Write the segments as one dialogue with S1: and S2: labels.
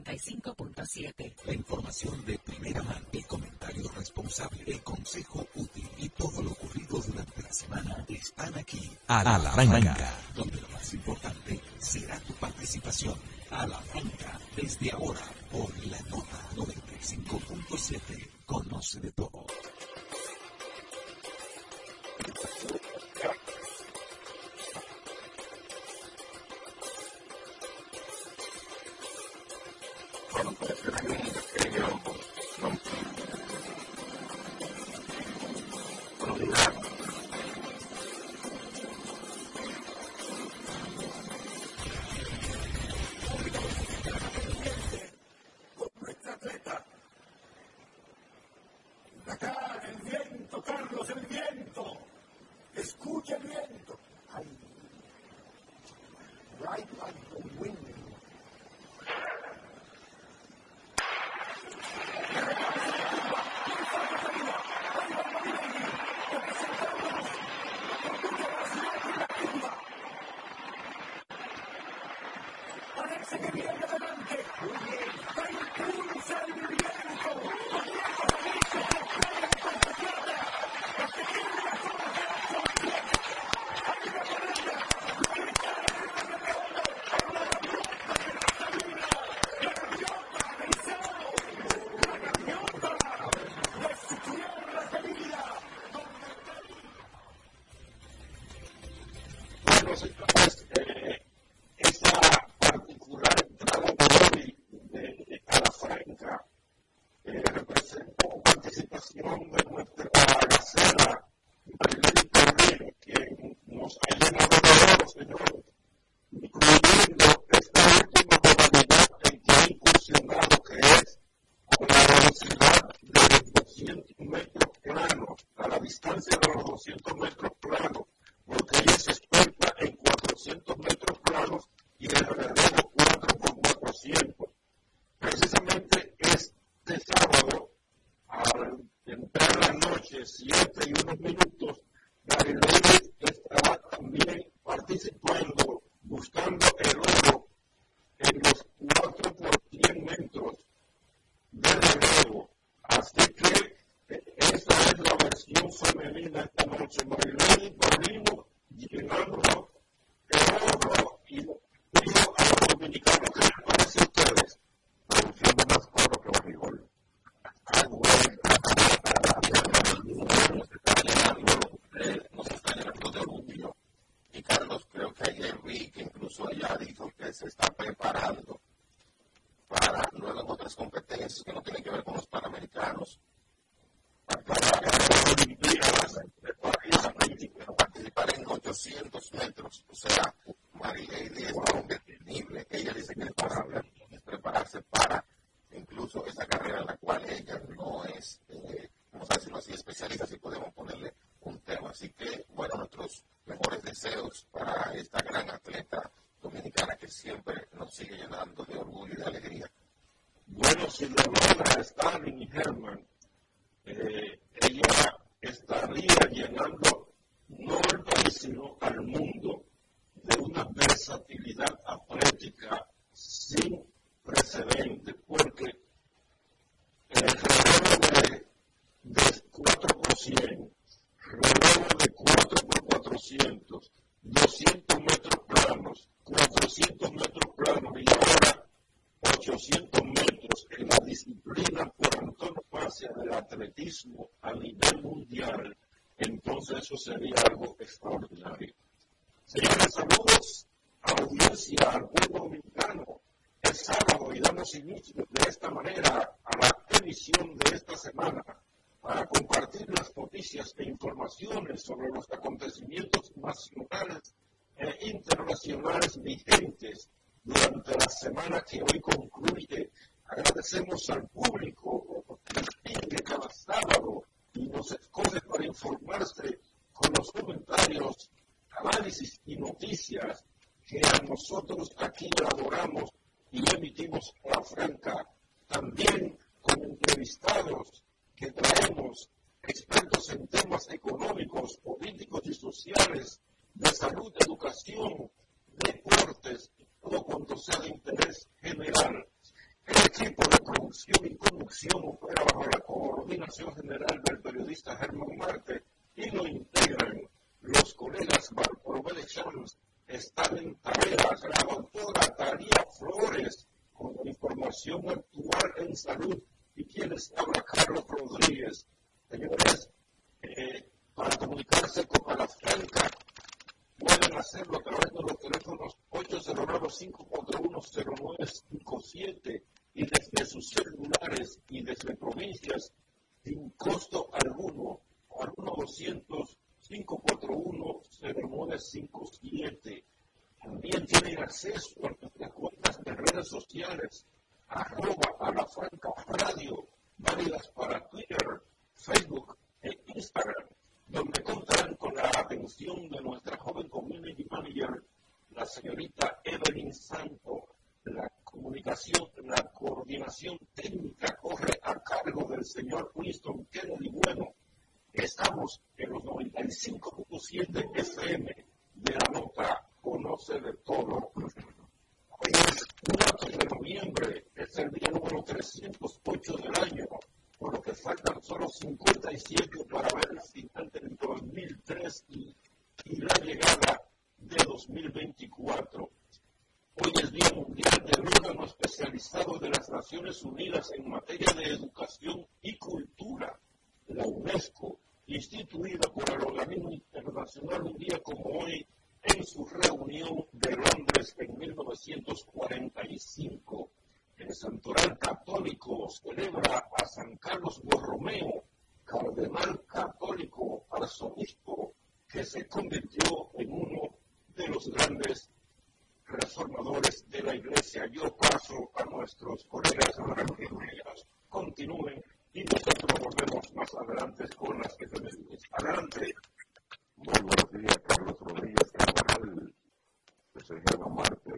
S1: 95.7.
S2: La información de primera mano, el comentario responsable, el consejo útil y todo lo ocurrido durante la semana están aquí. A la, banca, donde lo más importante será tu participación. A la banca, desde ahora, por la nota 95.7. Conoce de todo.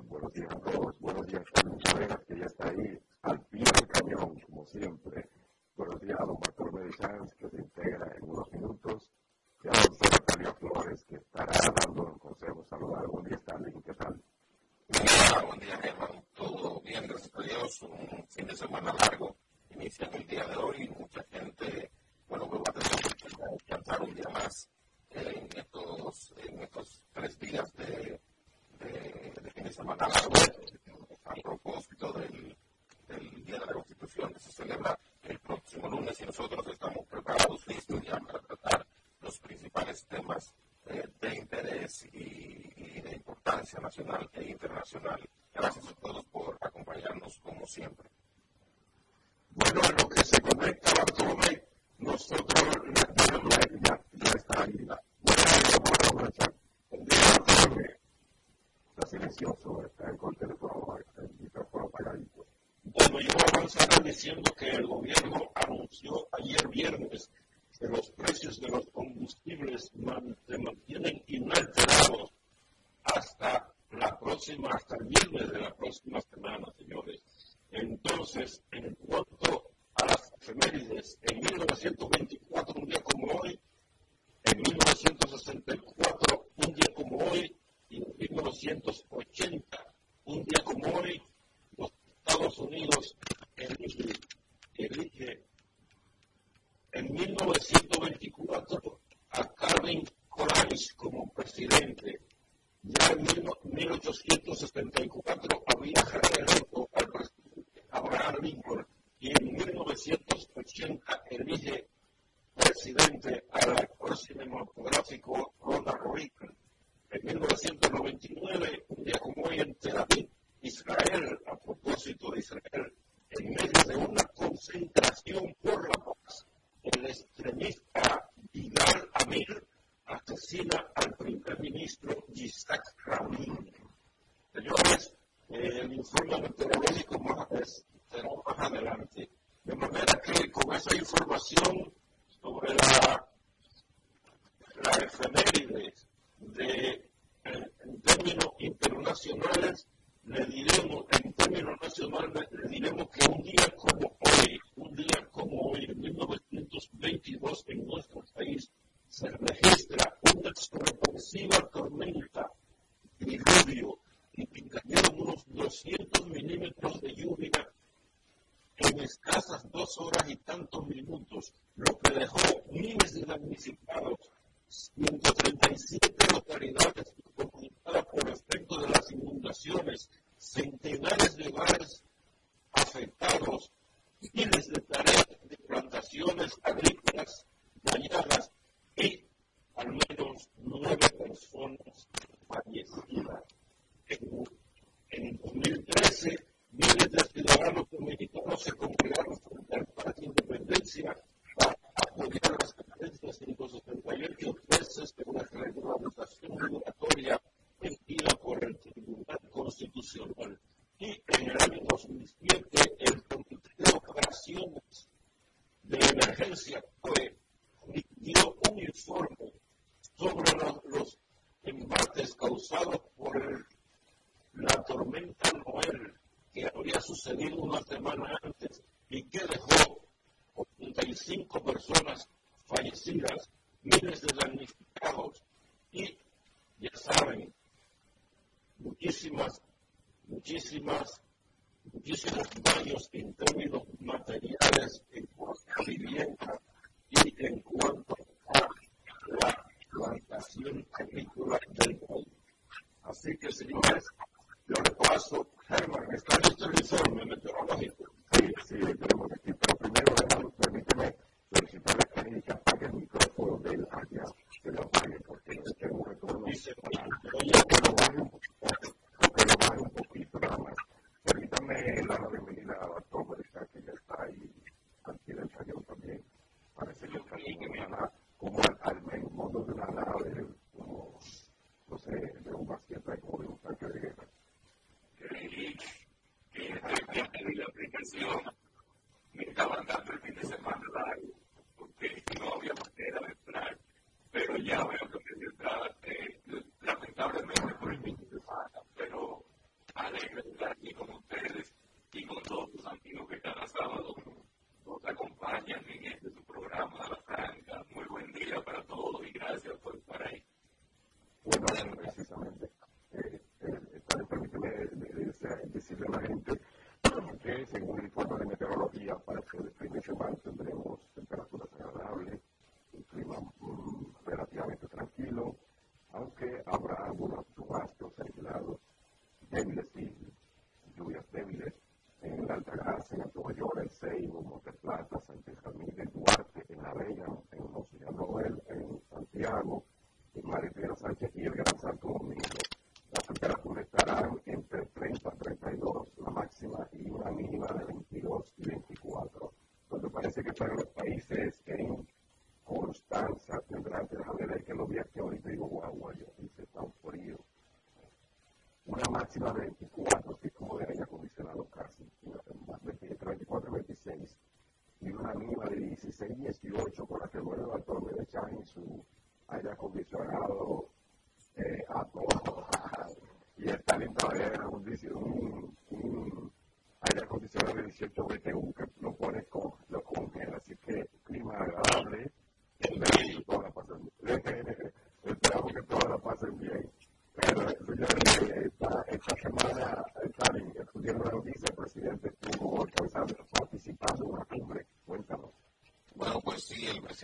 S3: Buenos días a todos. Buenos días a Carlos Herrera, que ya está ahí al pie del cañón, como siempre. Buenos días a don Bartolomé Chance, que se integra en unos minutos. Y a don Stanley Flores, que estará dando un consejo saludable. Buen día, Stanley. ¿Qué tal?
S2: Hola, buen día, Germán. Todo bien, gracias a Dios. Un fin de semana largo. Iniciando el día de hoy. symbol doutora tanto personas habrá algunos chubascos aislados débiles y lluvias débiles en la
S4: Altagracia, en Tobayora, en Seibo, Monte Plata, Santiago Duarte, en La Vega, en José Noel, en Santiago, en Maripiera Sánchez y el Gran Santo
S5: Domingo. Las temperaturas estarán entre 30 y 32, la máxima y una mínima de 22 y 24. Donde parece que están los países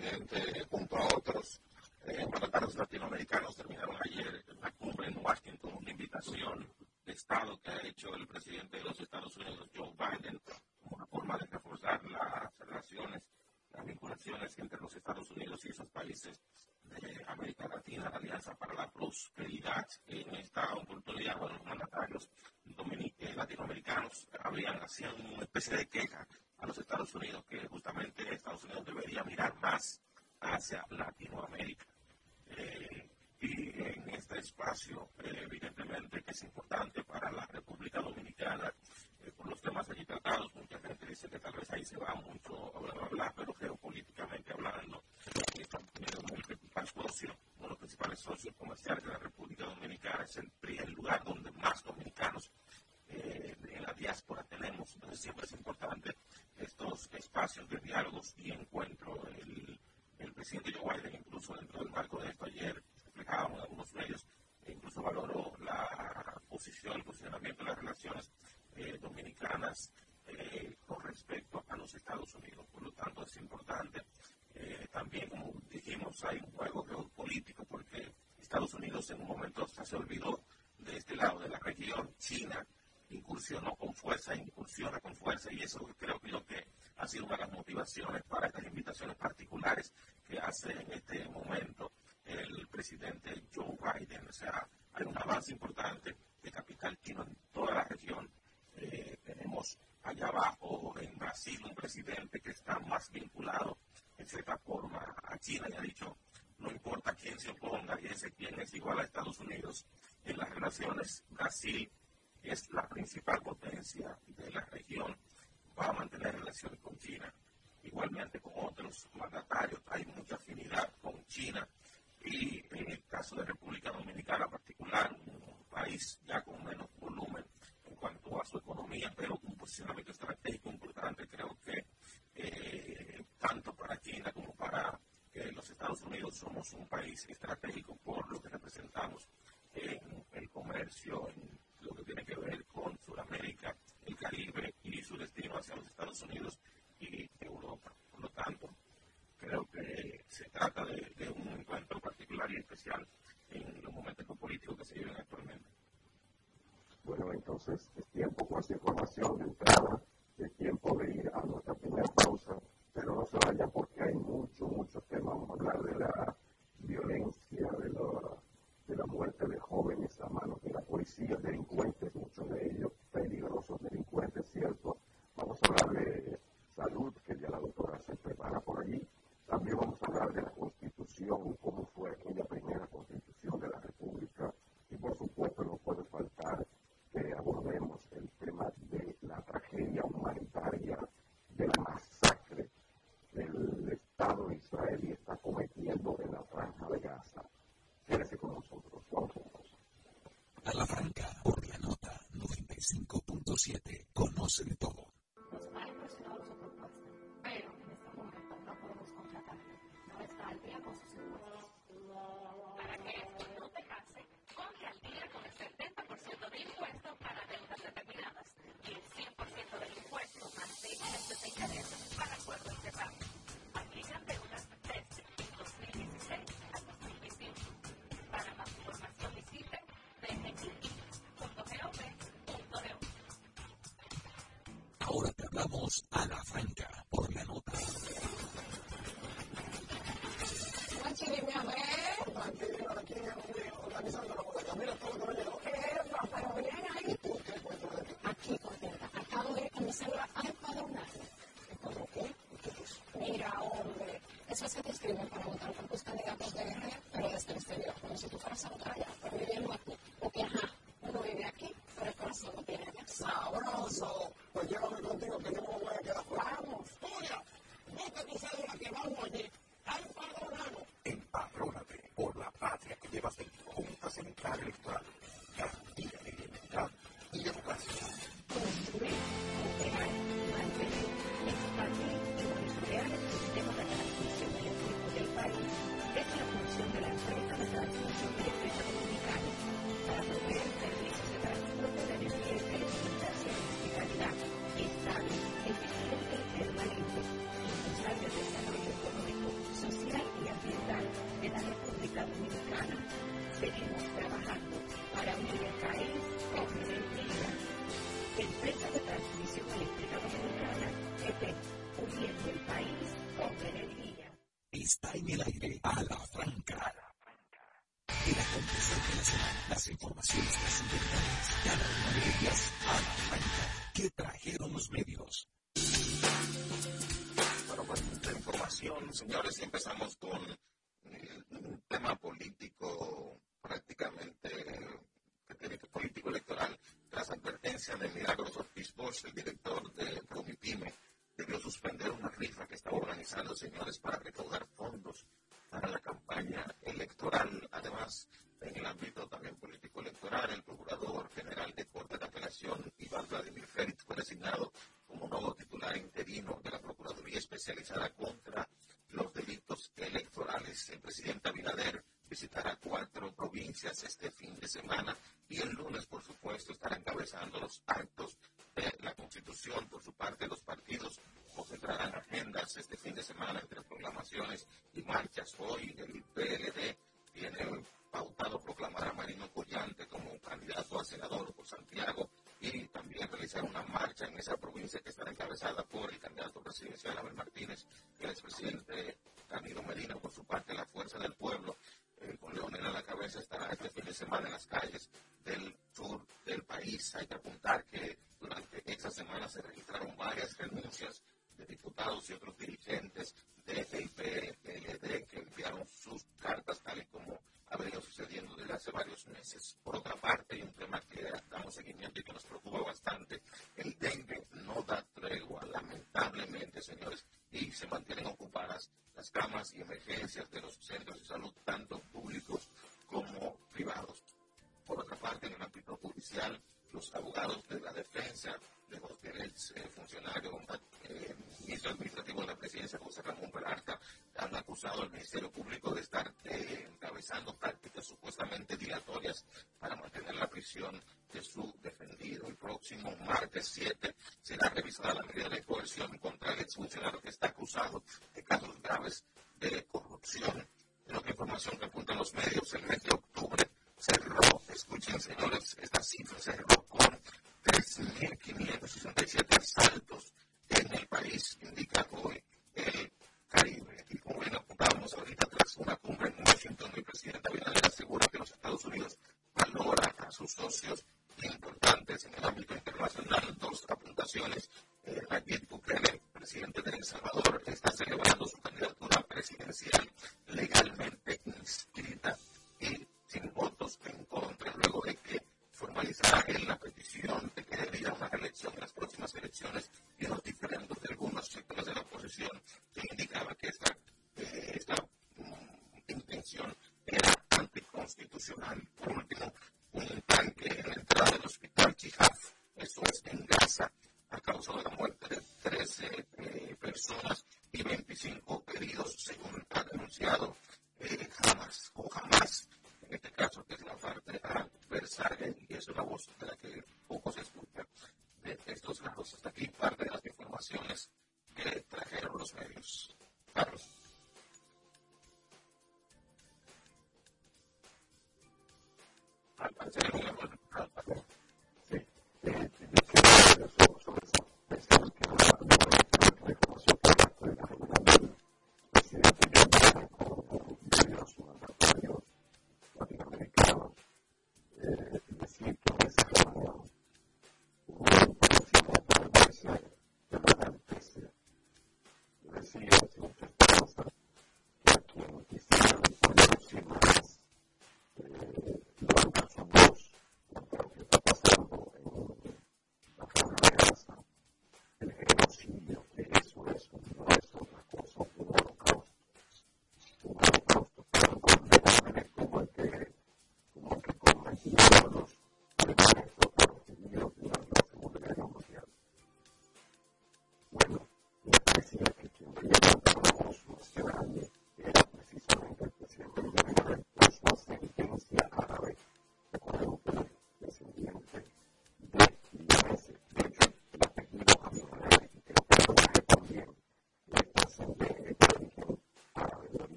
S5: presidente will be из, из se
S6: vamos a la franja.
S7: Si
S5: empezamos con eh, un tema político prácticamente que tiene que político electoral, las advertencias de Milagros Ortiz Bosch, el director de Promipyme, debió suspender una rifa que estaba organizando, señores, para recaudar fondos para la campaña electoral. Además, en el ámbito también político electoral, el Procurador General de Corte de Apelación, Iván Vladimir Félix, fue designado como nuevo titular interino de la Procuraduría Especializada candidato presidencial Abel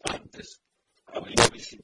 S3: Cuando yo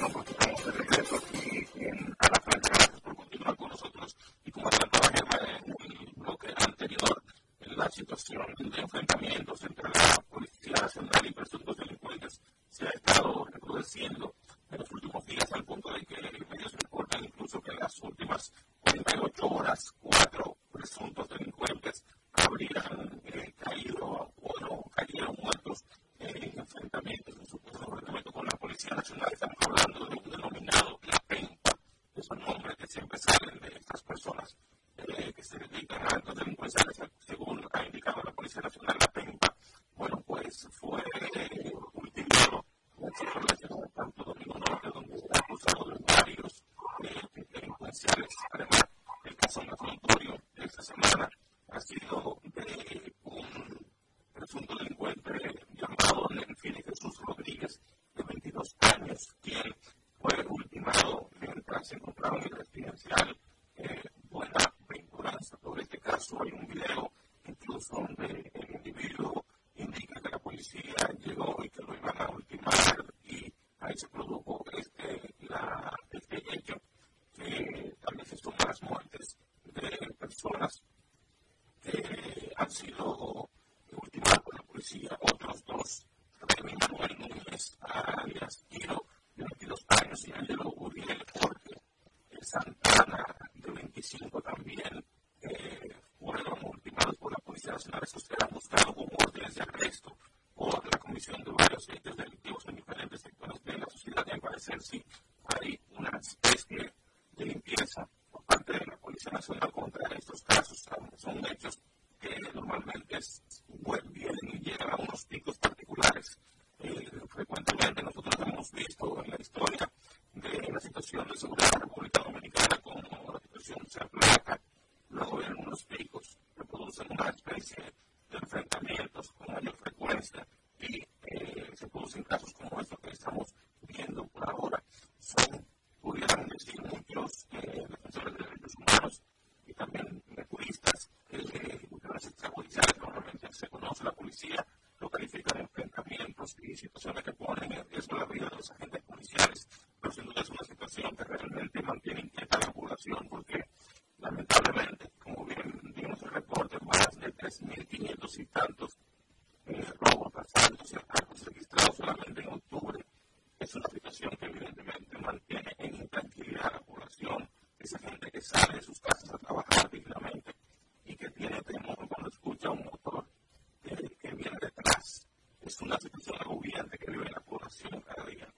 S5: Nosotros estamos de regreso a la frente, gracias por continuar con nosotros y como trataba guerra en el bloque anterior, la situación de enfrentamientos entre la policía y la nacionalidad. La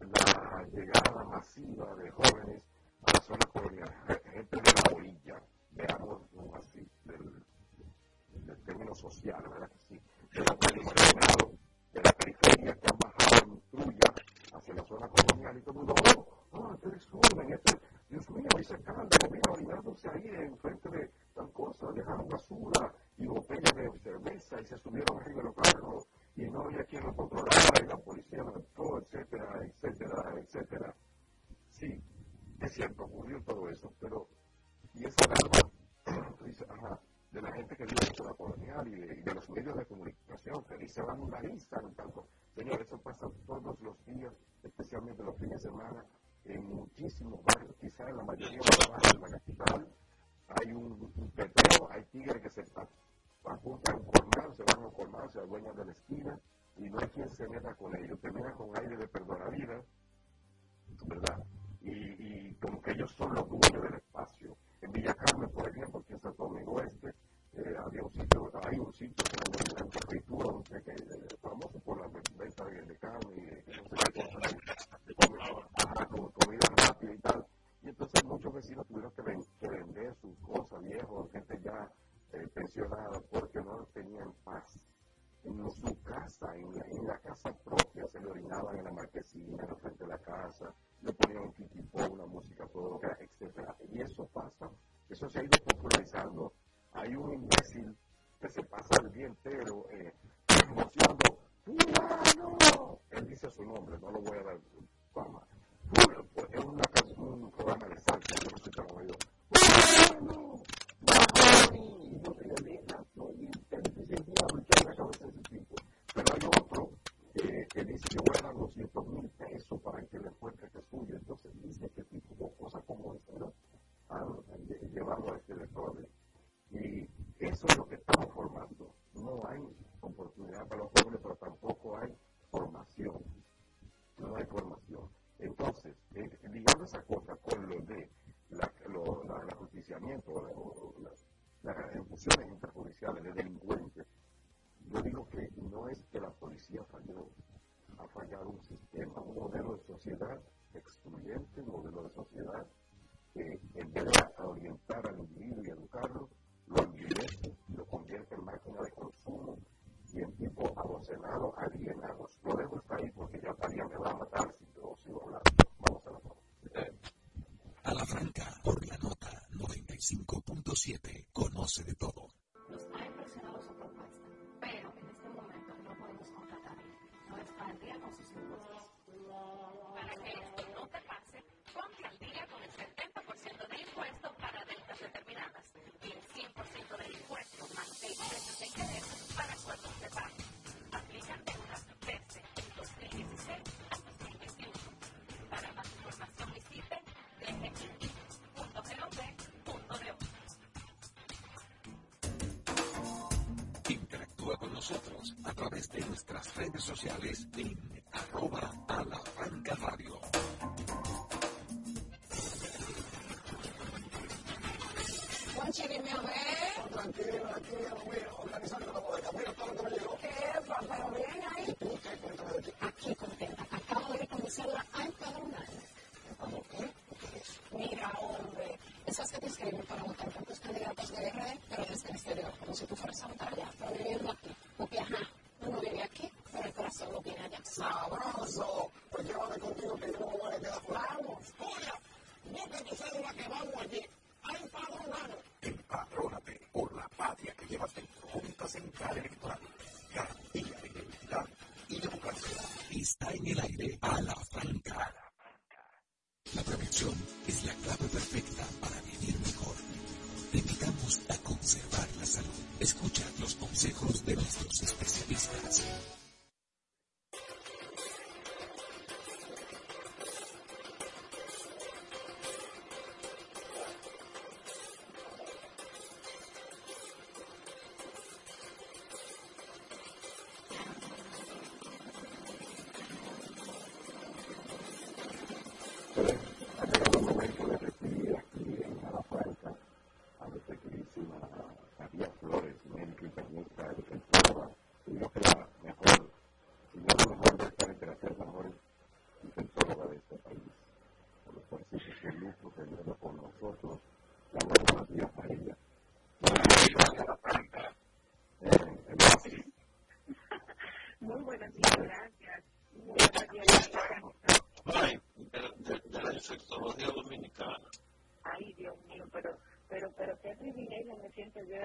S5: la llegada masiva de jóvenes etcétera, etcétera, etcétera. Sí, es cierto, ocurrió todo eso, pero y esa alarma, de la gente que vive en la colonial y de, los medios de comunicación, que dice, van una lista, no tanto. Señor, eso pasa todos los días, especialmente los fines de semana, en la marquesina, frente a la casa, de delincuentes. Yo digo que no es que la policía
S3: falló, ha fallado un sistema não é Só expandemos os impostos.
S8: Interactúa con nosotros a través de nuestras redes sociales en arroba a la franca radio.
S3: Juanchi, dime a ver.
S9: Tranquilo, aquí, organizando la bodega. Mira todo lo que me llegó.
S3: ¿Qué? Pero bien ahí. Aquí contenta. Acabo de comenzar a empadronar.
S9: ¿Cómo qué?
S3: Mira, hombre, esas que te escriben para votar por tus candidatos de RD, pero desde el exterior, como si tú fueras a votar allá,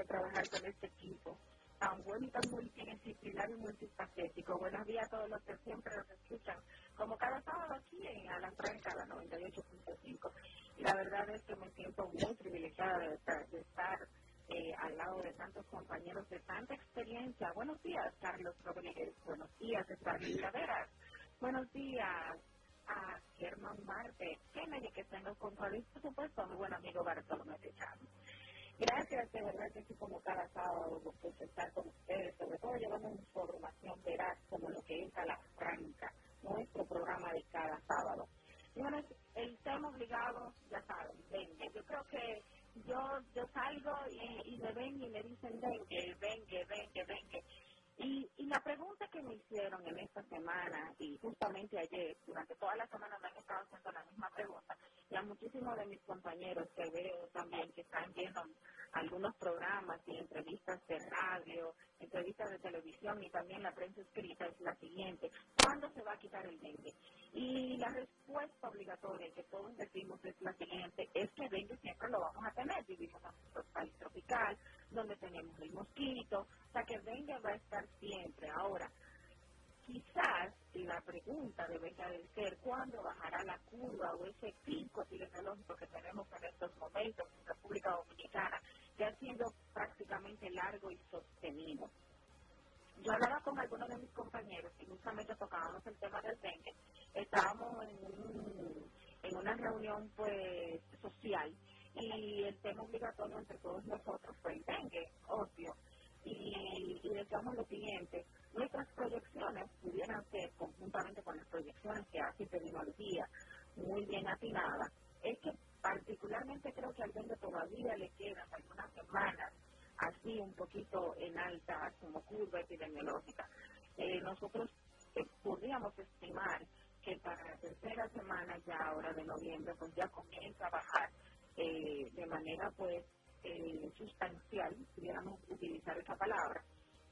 S10: trabajar con este equipo. Tan bueno y tan multidisciplinar y multifacético. Buenos días a todos los que siempre nos escuchan, como cada sábado aquí en A la Franca, la 98.5. Y la verdad es que me siento muy privilegiada de estar, de estar eh, al lado de tantos compañeros de tanta experiencia. Buenos días, Carlos Rodríguez. Buenos días, Efraín Taveras. Buenos días a Germán Marte, Kennedy, que está en los controles, por supuesto, a mi buen amigo Bartolomé Techano. Gracias, de verdad que sí, como cada sábado, por estar con ustedes, sobre todo llevando información veraz como lo que es a la franca, nuestro programa de cada sábado. Señores, el tema obligado, ya saben, dengue. Yo creo que yo yo salgo y, y me ven y me dicen dengue, dengue, dengue, dengue. Y, y la pregunta que me hicieron en esta semana y justamente ayer, durante toda la semana me han estado haciendo la misma pregunta, y a muchísimos de mis compañeros que veo también que están viendo algunos programas y entrevistas de radio, entrevistas de televisión y también la prensa escrita es la siguiente, ¿cuándo se va a quitar el dengue? Y la respuesta obligatoria que todos decimos es la siguiente, es que dengue siempre lo vamos a tener, vivimos en nuestro país tropical, donde tenemos el mosquito, o sea que el dengue va a estar siempre. Ahora, quizás la pregunta debería de ser cuándo bajará la curva o ese pico epidemiológico que tenemos en estos momentos en República Dominicana, que ha sido prácticamente largo y sostenido. Yo hablaba con algunos de mis compañeros y justamente tocábamos el tema del dengue. Estábamos en, un, en una reunión pues social y el tema obligatorio entre todos nosotros fue el dengue, obvio. Y, y decíamos lo siguiente, nuestras proyecciones pudieran ser, conjuntamente que hace epidemiología, muy bien atinadas, es que particularmente creo que al dengue todavía le quedan algunas semanas así un poquito en alta como curva epidemiológica. Eh, nosotros eh, podríamos estimar que para la tercera semana ya ahora de noviembre pues ya comienza a bajar eh, de manera pues sustancial, pudiéramos utilizar esa palabra,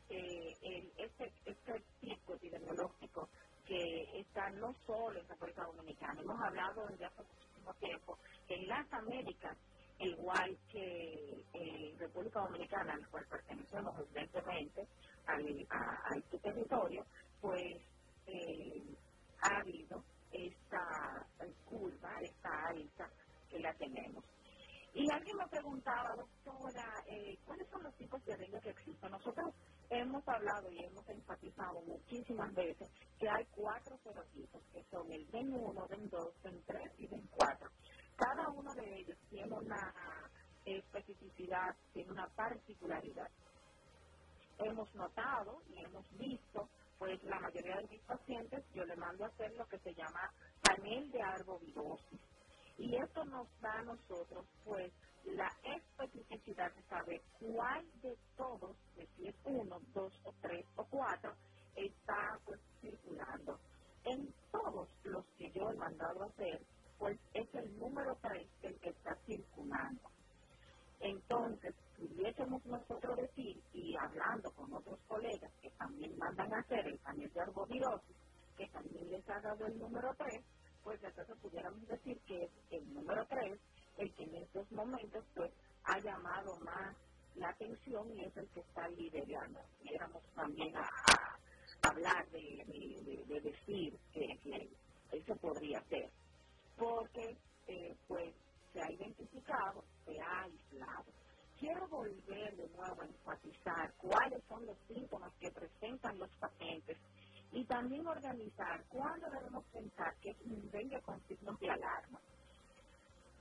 S10: este, este pico epidemiológico que está no solo en República Dominicana, hemos hablado desde hace muchísimo tiempo que en las Américas, igual que en República Dominicana, al cual pertenecemos evidentemente al, a, este territorio, pues eh, ha habido esta curva, esta alta que la tenemos. Y alguien me preguntaba, doctora, eh, ¿cuáles son los tipos de dengue que existen? Nosotros hemos hablado y hemos enfatizado muchísimas veces que hay cuatro serotipos, que son el DEN 1, DEN 2, DEN 3 y DEN 4. Cada uno de ellos tiene una especificidad, tiene una particularidad. hemos notado y hemos visto, pues la mayoría de mis pacientes yo le mando a hacer lo que se llama panel de arbovirosis. Y esto nos da a nosotros, pues, la especificidad de saber cuál de todos, si es uno, dos o tres o cuatro, está pues, circulando. En todos los que yo he mandado hacer, pues es el número tres el que está circulando. Entonces, pudiésemos nosotros decir, y hablando con otros colegas que también mandan a hacer el panel de arbovirosis, que también les ha dado el número 3, pues entonces pudiéramos decir que es el número 3 el que en estos momentos pues ha llamado más la atención y es el que está liderando. Pudiéramos también a, hablar de, de, decir que, eso podría ser, porque eh, pues se ha identificado, se ha aislado. Quiero volver de nuevo a enfatizar cuáles son los síntomas que presentan los pacientes y también organizar cuándo debemos pensar que es un dengue con signos de alarma.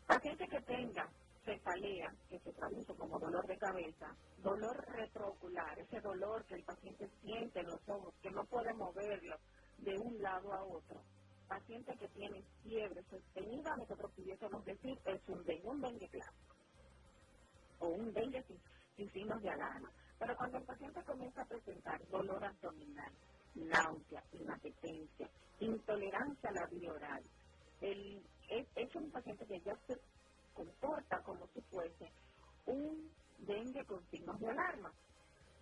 S10: Paciente que tenga cefalea, que se traduce como dolor de cabeza, dolor retroocular, ese dolor que el paciente siente en los ojos, que no puede moverlo de un lado a otro. Paciente que tiene fiebre sostenida, nosotros pudiésemos decir es un dengue, un dengue clásico o un dengue sin signos de alarma. Pero cuando el paciente comienza a presentar dolor abdominal, náusea, inapetencia, intolerancia a la vía oral. El, es, un paciente que ya se comporta como si fuese un dengue con signos de alarma.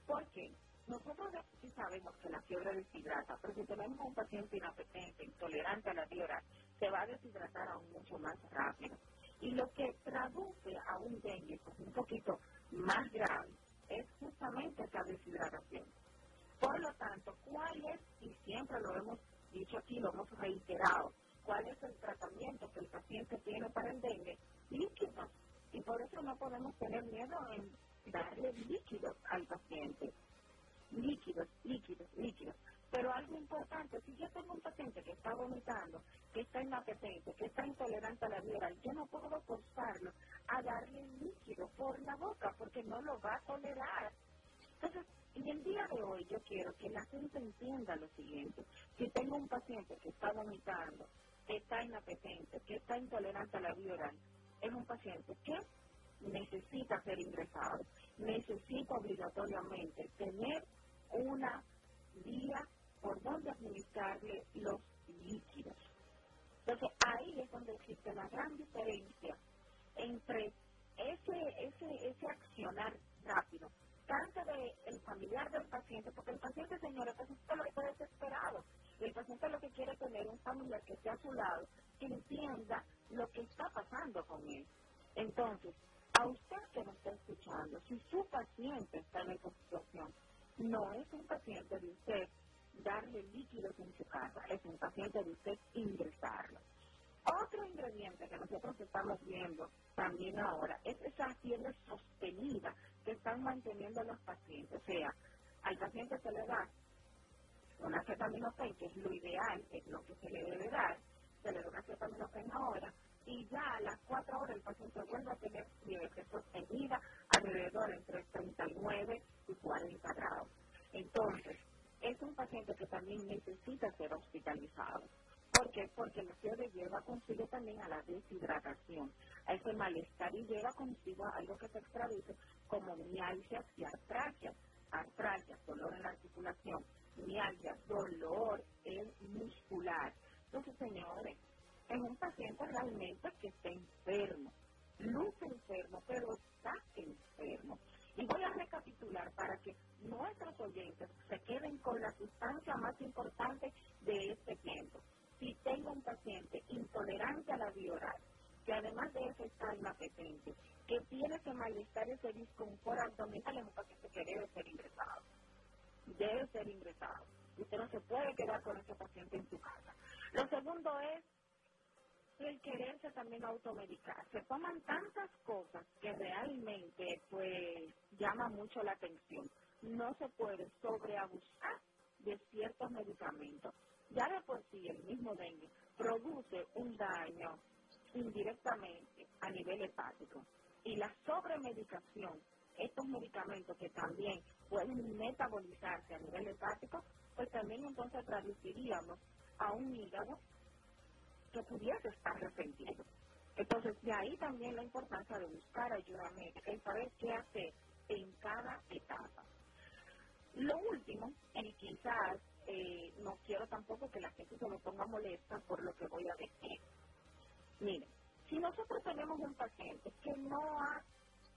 S10: ¿Por qué? Nosotros sí sabemos que la fiebre deshidrata, pero si tenemos un paciente inapetente, intolerante a la oral, se va a deshidratar aún mucho más rápido. Y lo que traduce a un dengue un poquito más grave es justamente esa deshidratación. Por lo tanto, ¿cuál es, y siempre lo hemos dicho aquí, lo hemos reiterado, cuál es el tratamiento que el paciente tiene para el dengue? Líquidos. Y por eso no podemos tener miedo en darle líquidos al paciente. Líquidos, líquidos, líquidos. Pero algo importante, si yo tengo un paciente que está vomitando, que está inapetente, que está intolerante a la vía yo no puedo forzarlo a darle líquido por la boca porque no lo va a tolerar. Entonces, y el día de hoy yo quiero que la gente entienda lo siguiente. Si tengo un paciente que está vomitando, que está inapetente, que está intolerante a la vía es un paciente que necesita ser ingresado, necesita obligatoriamente tener una vía por donde administrarle los líquidos. Entonces ahí es donde existe la gran diferencia entre ese, ese, ese accionar rápido tanto del familiar del paciente, porque el paciente, señora, el paciente lo que desesperado. El paciente lo que quiere tener un familiar que esté a su lado, que entienda lo que está pasando con él. Entonces, a usted que nos está escuchando, si su paciente está en esa situación, no es un paciente de usted darle líquidos en su casa, es un paciente de usted ingresarlo. Otro ingrediente que nosotros estamos viendo también ahora es esa fiebre sostenida que están manteniendo los pacientes. O sea, al paciente se le da una acetaminofén, que es lo ideal, es lo que se le debe dar, se le da una acetaminofén ahora, y ya a las cuatro horas el paciente vuelve a tener fiebre sostenida alrededor entre 39 y 40 grados. Entonces, es un paciente que también necesita ser hospitalizado. ¿Por qué? Porque la fiebre lleva consigo también a la deshidratación, a ese malestar y lleva consigo algo que se traduce como mialgias y artralgias. Artralgias, dolor en la articulación, mialgias, dolor en muscular. Entonces, señores, es un paciente realmente que está enfermo, luce enfermo, pero está enfermo. Y voy a recapitular para que nuestros oyentes se queden con la sustancia más importante de este tiempo si tengo un paciente intolerante a la vía que además de eso está inapetente, que tiene ese malestar, ese disconfort abdominal, es un paciente que debe ser ingresado. Debe ser ingresado. Usted no se puede quedar con ese paciente en su casa. Lo segundo es el quererse también automedicar. Se toman tantas cosas que realmente pues llama mucho la atención. No se puede sobreabusar de ciertos medicamentos ya de por sí el mismo dengue produce un daño indirectamente a nivel hepático. Y la sobremedicación, estos medicamentos que también pueden metabolizarse a nivel hepático, pues también entonces traduciríamos a un hígado que pudiese estar resentido. Entonces, de ahí también la importancia de buscar ayuda médica y saber qué hacer en cada etapa. Lo último, y quizás eh, no quiero tampoco que la gente se me ponga molesta por lo que voy a decir. Miren, si nosotros tenemos un paciente que no ha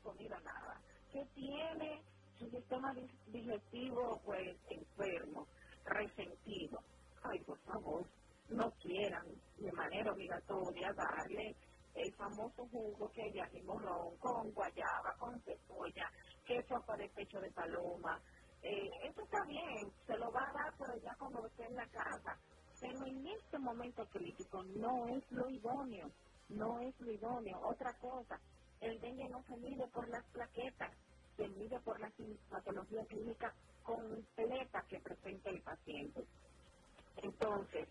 S10: comido nada, que tiene su sistema digestivo pues enfermo, resentido, ay, por favor, no quieran de manera obligatoria darle el famoso jugo que ya morrón con guayaba, con cebolla, queso de pecho de paloma. Eh, eso está bien, se lo va a dar, pero ya cuando esté en la casa. Pero en este momento crítico no es lo idóneo, no es lo idóneo. Otra cosa, el dengue no se mide por las plaquetas, se por la patología clínica completa que presenta el paciente. Entonces,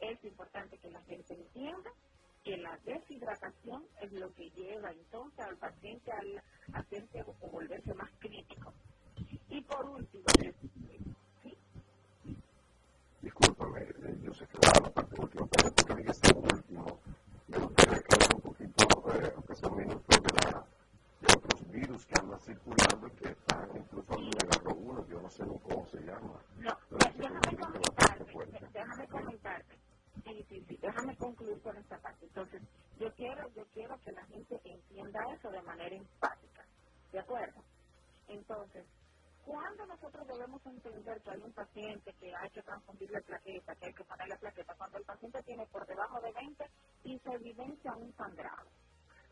S10: es importante que la gente entienda que la deshidratación es lo que lleva entonces al paciente a hacerse o volverse más crítico. Y por último, ¿sí?
S3: Discúlpame, eh, yo sé que va la parte última, pero porque en este último me gustaría un poquito, eh, aunque sea un minuto, de, la, de otros virus que andan circulando y que están incluso me agarró uno, yo no sé cómo se llama.
S10: No, déjame comentarte, déjame comentarte sí, sí, sí, déjame concluir con esta parte. Entonces, yo quiero, yo quiero que la gente entienda eso de manera empática, ¿de acuerdo? Entonces, ¿cuándo nosotros debemos entender que hay un paciente que hay que transfundir la plaqueta, que hay que poner la plaqueta? Cuando el paciente tiene por debajo de 20 y se evidencia un sangrado.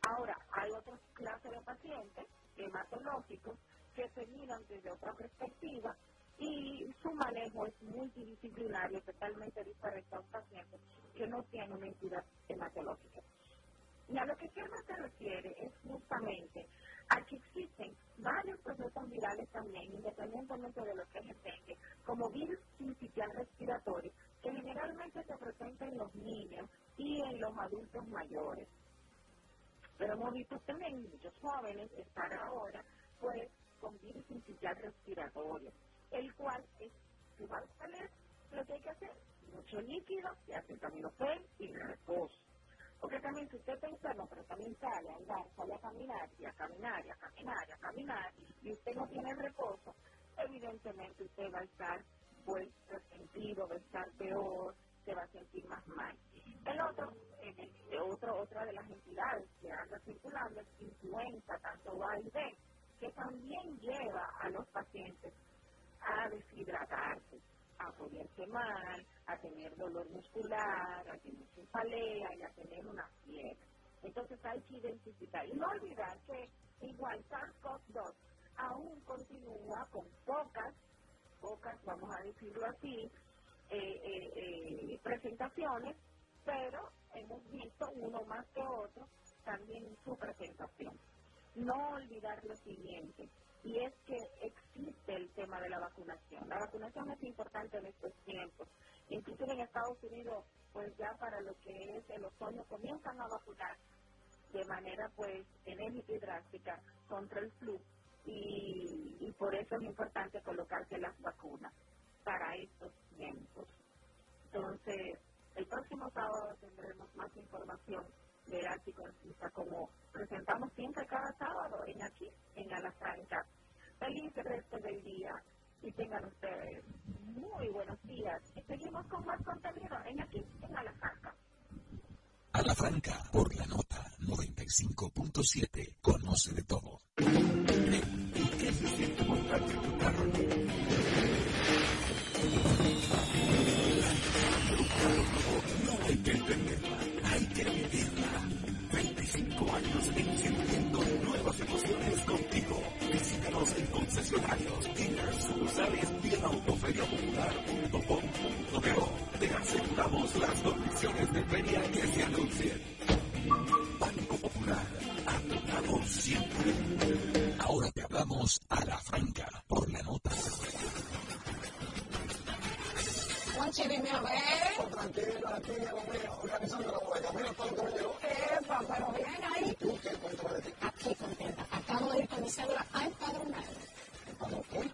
S10: Ahora, hay otras clases de pacientes hematológicos que se miran desde otra perspectiva y su manejo es multidisciplinario, totalmente diferente a un paciente que no tiene una entidad hematológica. Y a lo que Kerma se refiere es justamente a que existen varios procesos virales también, independientemente de lo que es como virus principal respiratorio, que generalmente se presenta en los niños y en los adultos mayores. Pero hemos visto también muchos jóvenes estar ahora, pues, con virus principal respiratorio el cual es, si a salir, lo que hay que hacer, mucho líquido, y acetaminofén y reposo. Porque también si usted está enfermo, pero también sale a andar, sale a caminar, y a caminar, y a caminar, y a caminar, y usted no tiene reposo, evidentemente usted va a estar pues resentido, va a estar peor, se va a sentir más mal. El otro, eh, otro otra de las entidades que anda circulando es influenza, tanto A y B, que también lleva a los pacientes a deshidratarse, a ponerse mal, a tener dolor muscular, a tener cefalea y a tener una fiebre. Entonces hay que identificar y no olvidar que igual SARS-CoV-2 aún continúa con pocas, pocas, vamos a decirlo así, eh, eh, eh, presentaciones, pero hemos visto uno más que otro también en su presentación. No olvidar lo siguiente, y es que existe el tema de la vacunación. La vacunación es importante en estos tiempos. Incluso en Estados Unidos, pues ya para lo que es el otoño comienzan a vacunar de manera pues enérgica y drástica contra el flu y, y por eso es importante colocarse las vacunas para estos tiempos. Entonces, el próximo sábado tendremos más información y concisa como presentamos siempre cada sábado en aquí, en Alafranca. Feliz resto del día y tengan ustedes muy buenos días. Y seguimos con más contenido en aquí, en Alafranca.
S8: Alafranca, por la nota 95.7, conoce de todo. ¿Qué se siente? No hay que entenderla, hay que vivirla. 25 años encendiendo nuevas emociones contigo. Visítanos en concesionarios, dealers, sucursales y en autoferiapopular.com.do. Te aseguramos las condiciones de feria que se anuncien. Banco Popular, a siempre. Ahora te hablamos a la franca por la nota
S11: noches, dime a ver.
S9: Tranquila, tranquila, Romeo. Organizando la bodega. Mira todo como llegó.
S11: Epa, pero bien ahí.
S9: ¿Tú qué cuentas de ti?
S11: Aquí, contenta. Acabo de ir con mi cédula a empadronar.
S9: ¿Empadronar qué?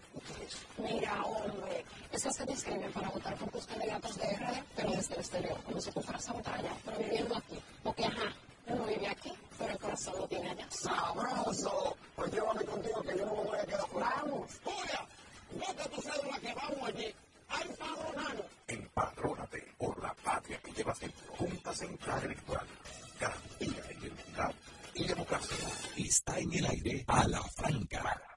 S8: Mira, hombre, es que se discriminan para votar por tus candidatos de RD, pero desde
S3: el exterior, como si tú fueras a votar allá, pero viviendo aquí. Porque, ajá, uno vive aquí, pero el corazón lo tiene allá. ¡Sabroso! Pues llévame contigo que yo no me voy a quedar. ¡Vamos! ¡Julia! Vete tu cédula que vamos allí. Empadrónate por la patria que llevas dentro. Junta Central Electoral. Garantía, identidad y democracia. Está en el aire a la franca.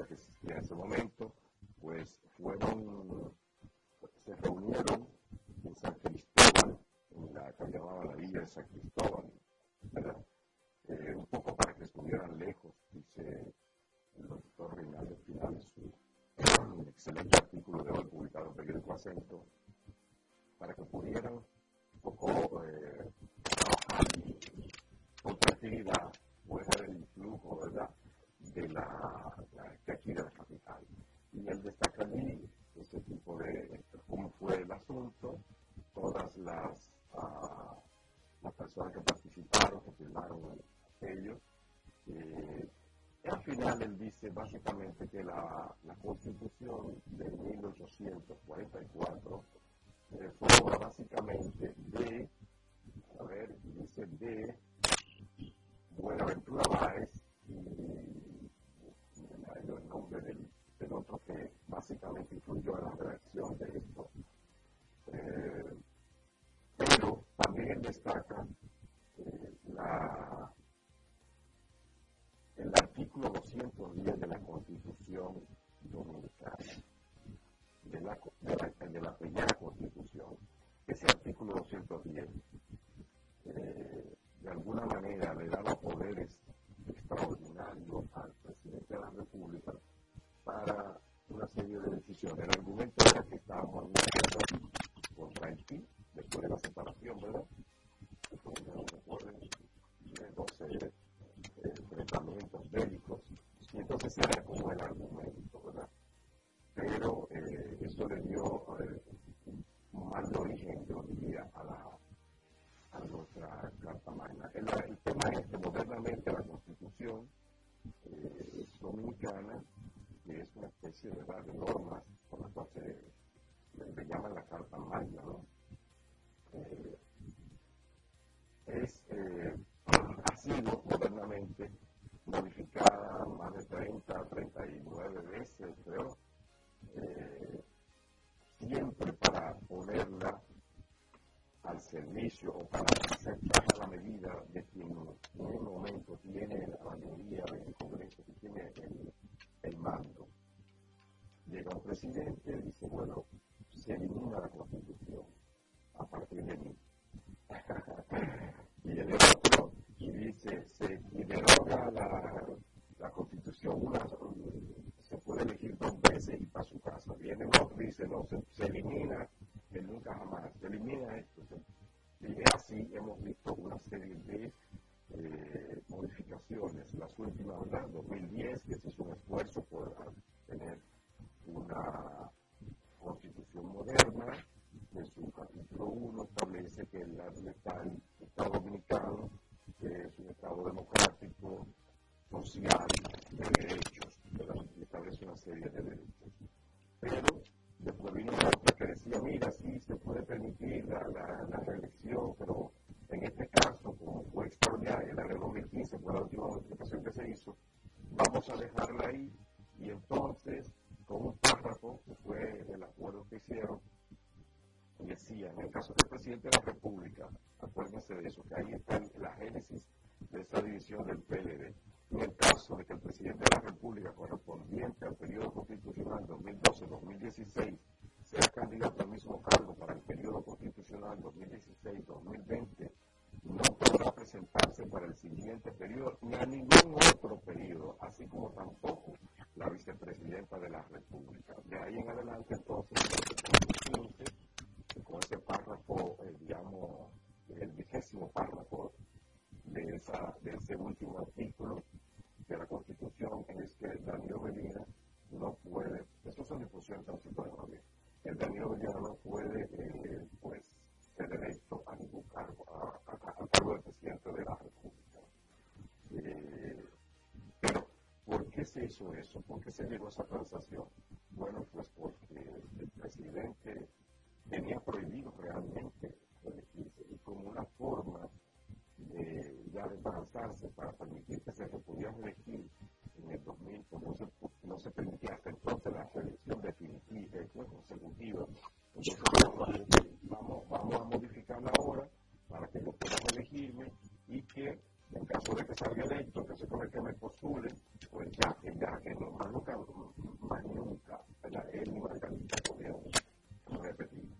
S3: Que existían en ese momento, pues fueron, se reunieron en San Cristóbal, en la que llamaba la villa de San Cristóbal, eh, un poco para que estuvieran lejos, dice el doctor Reinaldo Final en su excelente artículo de hoy publicado en el periódico Acento, dice básicamente que la, constitución de 1844 eh, fue básicamente de, a ver, dice de artículo 210 de la Constitución Dominicana, de la, de la, primera Constitución, ese artículo 210, eh, de alguna manera le daba poderes extraordinarios al presidente de la República para una serie de decisiones. El argumento era que estábamos luchando contra Haití, después de la separación, ¿verdad? Recuerden, de 12 enfrentamientos bélicos, entonces era como servicio o para aceptar a la medida de quien en un momento tiene la mayoría del Congreso, que tiene el, mando. Llega un presidente y dice, bueno, se elimina la constitución a partir de mí. y el otro y dice, se deroga la, la constitución, una, se puede elegir dos veces y para su casa. Viene otro y dice, no, se, elimina el nunca jamás, se elimina esto. Y así hemos visto una serie de eh, modificaciones. Las últimas, ¿verdad? 2010, que se hizo un esfuerzo por tener una constitución moderna. En su capítulo 1 establece que el Estado dominicano es un Estado democrático, social, de derechos, y establece una serie de derechos. Pero después vino otra que decía, mira, sí se puede permitir la, la, reelección, pero en este caso, como fue extraordinaria, la ley 2015 fue la última modificación que se hizo, vamos a dejarla ahí y entonces, con un párrafo que fue el acuerdo que hicieron, decía, en el caso del presidente de la República, acuérdense de eso, que ahí está la génesis de esa división del PLD. En el caso de que el presidente de la República correspondiente al periodo constitucional 2012-2016 sea candidato al mismo cargo para el periodo constitucional 2016-2020, no podrá presentar presentarse para el siguiente periodo ni a ningún otro periodo, así como tampoco la vicepresidenta de la República. De ahí en adelante, entonces, con ese párrafo, eh, digamos, el vigésimo párrafo de ese último artículo de la Constitución, es que Danilo Medina no puede, eso son discusiones transitoria, el Danilo Medina no puede, eh, pues, ser electo a ningún cargo, a, cargo del presidente de la República. Eh, pero, ¿por qué se hizo eso? ¿Por qué se llegó a esa transacción? Bueno, pues porque el presidente tenía prohibido realmente elegirse y como una forma de ya desbalanzarse para permitir que se pudieran elegir en el 2000, pues no se, no permitía hasta entonces la selección definitiva, eh, consecutiva. Entonces, vamos, a modificarla ahora para que yo pueda elegirme y que en caso de que salga electo, que se puede que me postule, pues ya, ya que no, más nunca, más nunca, él ni Margarita repetir.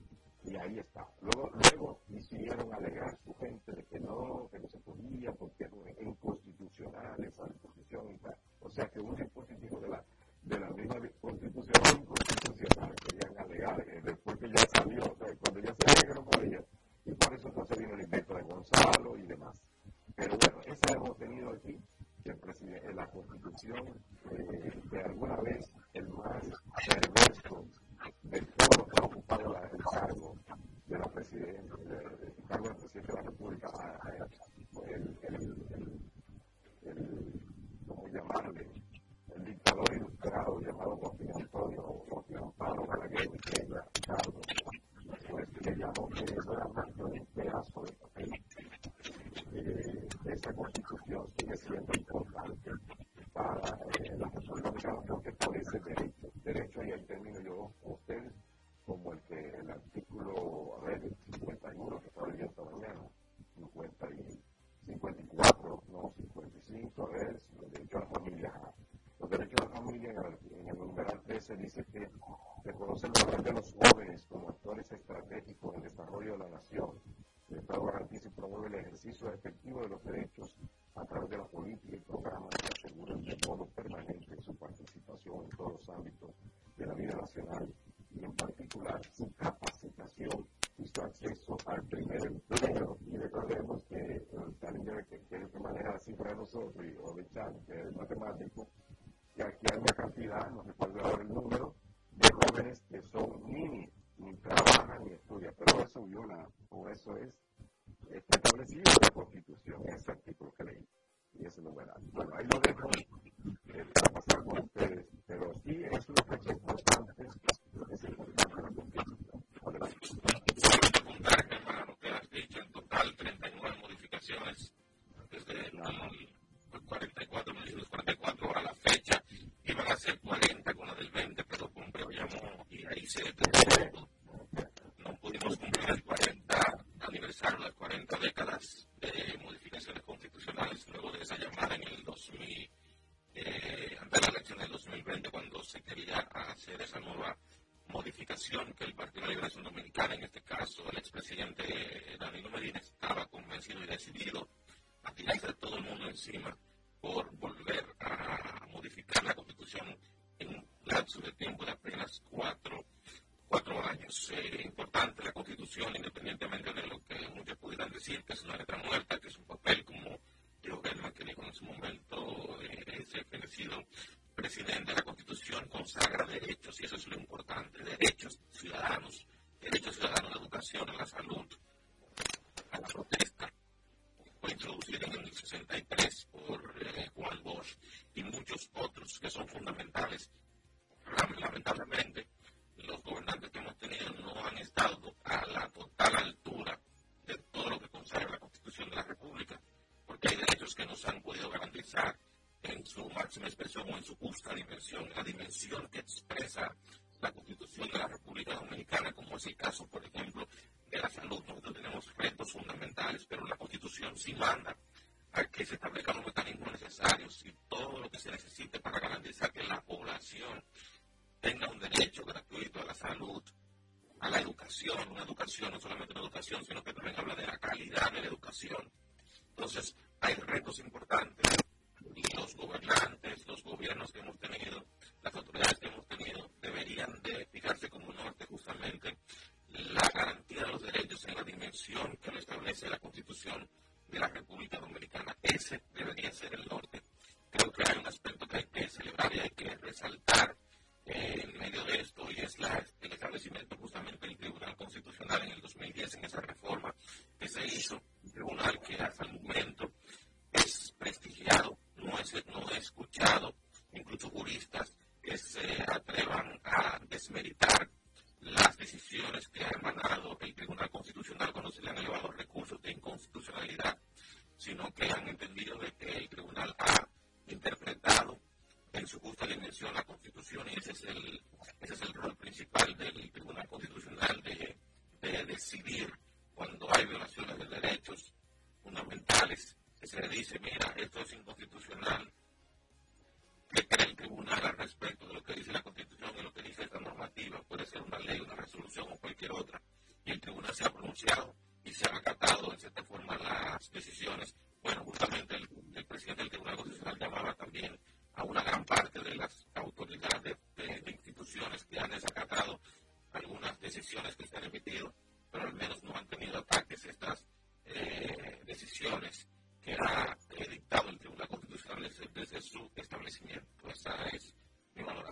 S3: Y ahí está. Luego, luego hicieron alegar su gente de que no, que no se podía porque era inconstitucional esa disposición y tal. O sea que un dispositivo de la, de la misma constitución inconstitucional querían alegar eh, después que ya salió, cuando ya se que no podía. Y por eso entonces vino el invento de Gonzalo y demás. Pero bueno, eso hemos tenido aquí, que el presidente, la constitución, eh, de alguna vez el más perverso pues. Eh, esa constitución sigue siendo importante para eh, la República Dominicana porque establece derechos. Derecho, y ahí termino yo con ustedes, como el que el artículo a ver, 51 que estaba leyendo esta mañana, 50 y 54, no 55, a ver, los derechos a la familia. Los derechos a la familia en el, numeral 13 dice que reconoce el valor de los jóvenes como actores estratégicos en el desarrollo de la nación. El Estado garantiza y promueve el ejercicio efectivo de los derechos a través de la política y programas que aseguran de modo permanente su participación en todos los ámbitos de la vida nacional y en particular su capacitación y su acceso al primer empleo. Y recordemos que el talento que quiere que maneja la cifra de nosotros, o de Chan, que es matemático, que aquí hay una cantidad, no recuerdo ahora el que
S5: no han podido garantizar en su máxima expresión o en su justa dimensión, la dimensión que expresa la Constitución de la República Dominicana, como es el caso, por ejemplo, de la salud. Nosotros tenemos retos fundamentales, pero la Constitución sí manda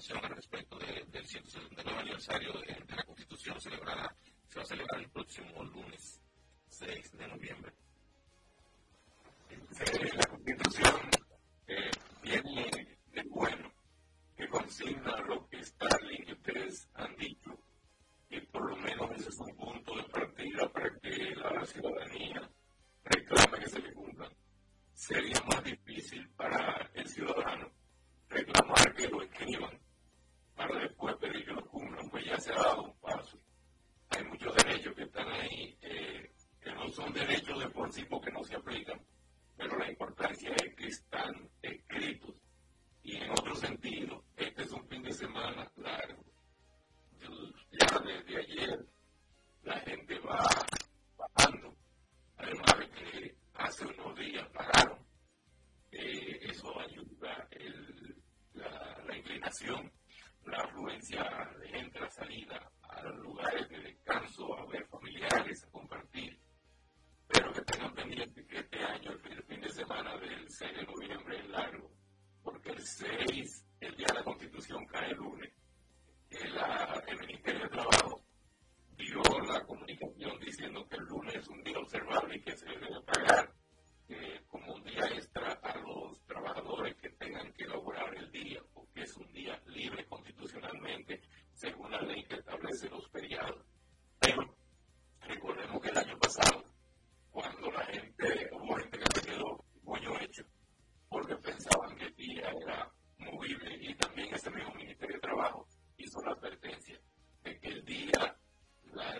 S5: al respecto del 179 aniversario de, la Constitución celebrada, se va a celebrar el próximo lunes 6 de noviembre.
S12: la Constitución eh, viene de bueno, que consigna lo que Stalin y ustedes han dicho, y por lo menos ese es un punto de partida para que la ciudadanía reclame que se le cumplan sería más difícil para el ciudadano reclamar que lo escriban para después pedir que lo cumplan, pues ya se ha dado un paso. Hay muchos derechos que están ahí eh, que no son derechos de por sí porque no se aplican, pero la importancia es que están escritos. Y en otro sentido, este es un fin de semana largo. Ya desde ayer la gente va bajando, además de que hace unos días pararon. Eh, eso ayuda la, inclinación, la afluencia de gente, la salida a los lugares de descanso, a ver familiares, a compartir. Pero que tengan pendiente que este año, el fin de semana del 6 de noviembre es largo, porque el 6, el día de la Constitución, cae el lunes. el Ministerio de Trabajo dio la comunicación diciendo que el lunes es un día observable y que se debe pagar eh, como un día extra a los trabajadores que tengan que elaborar el día, es un día libre constitucionalmente según la ley que establece los feriados. Pero recordemos que el año pasado, cuando la gente, hubo gente que se quedó puño hecho, porque pensaban que el día era movible y también ese mismo Ministerio de Trabajo hizo la advertencia de que el día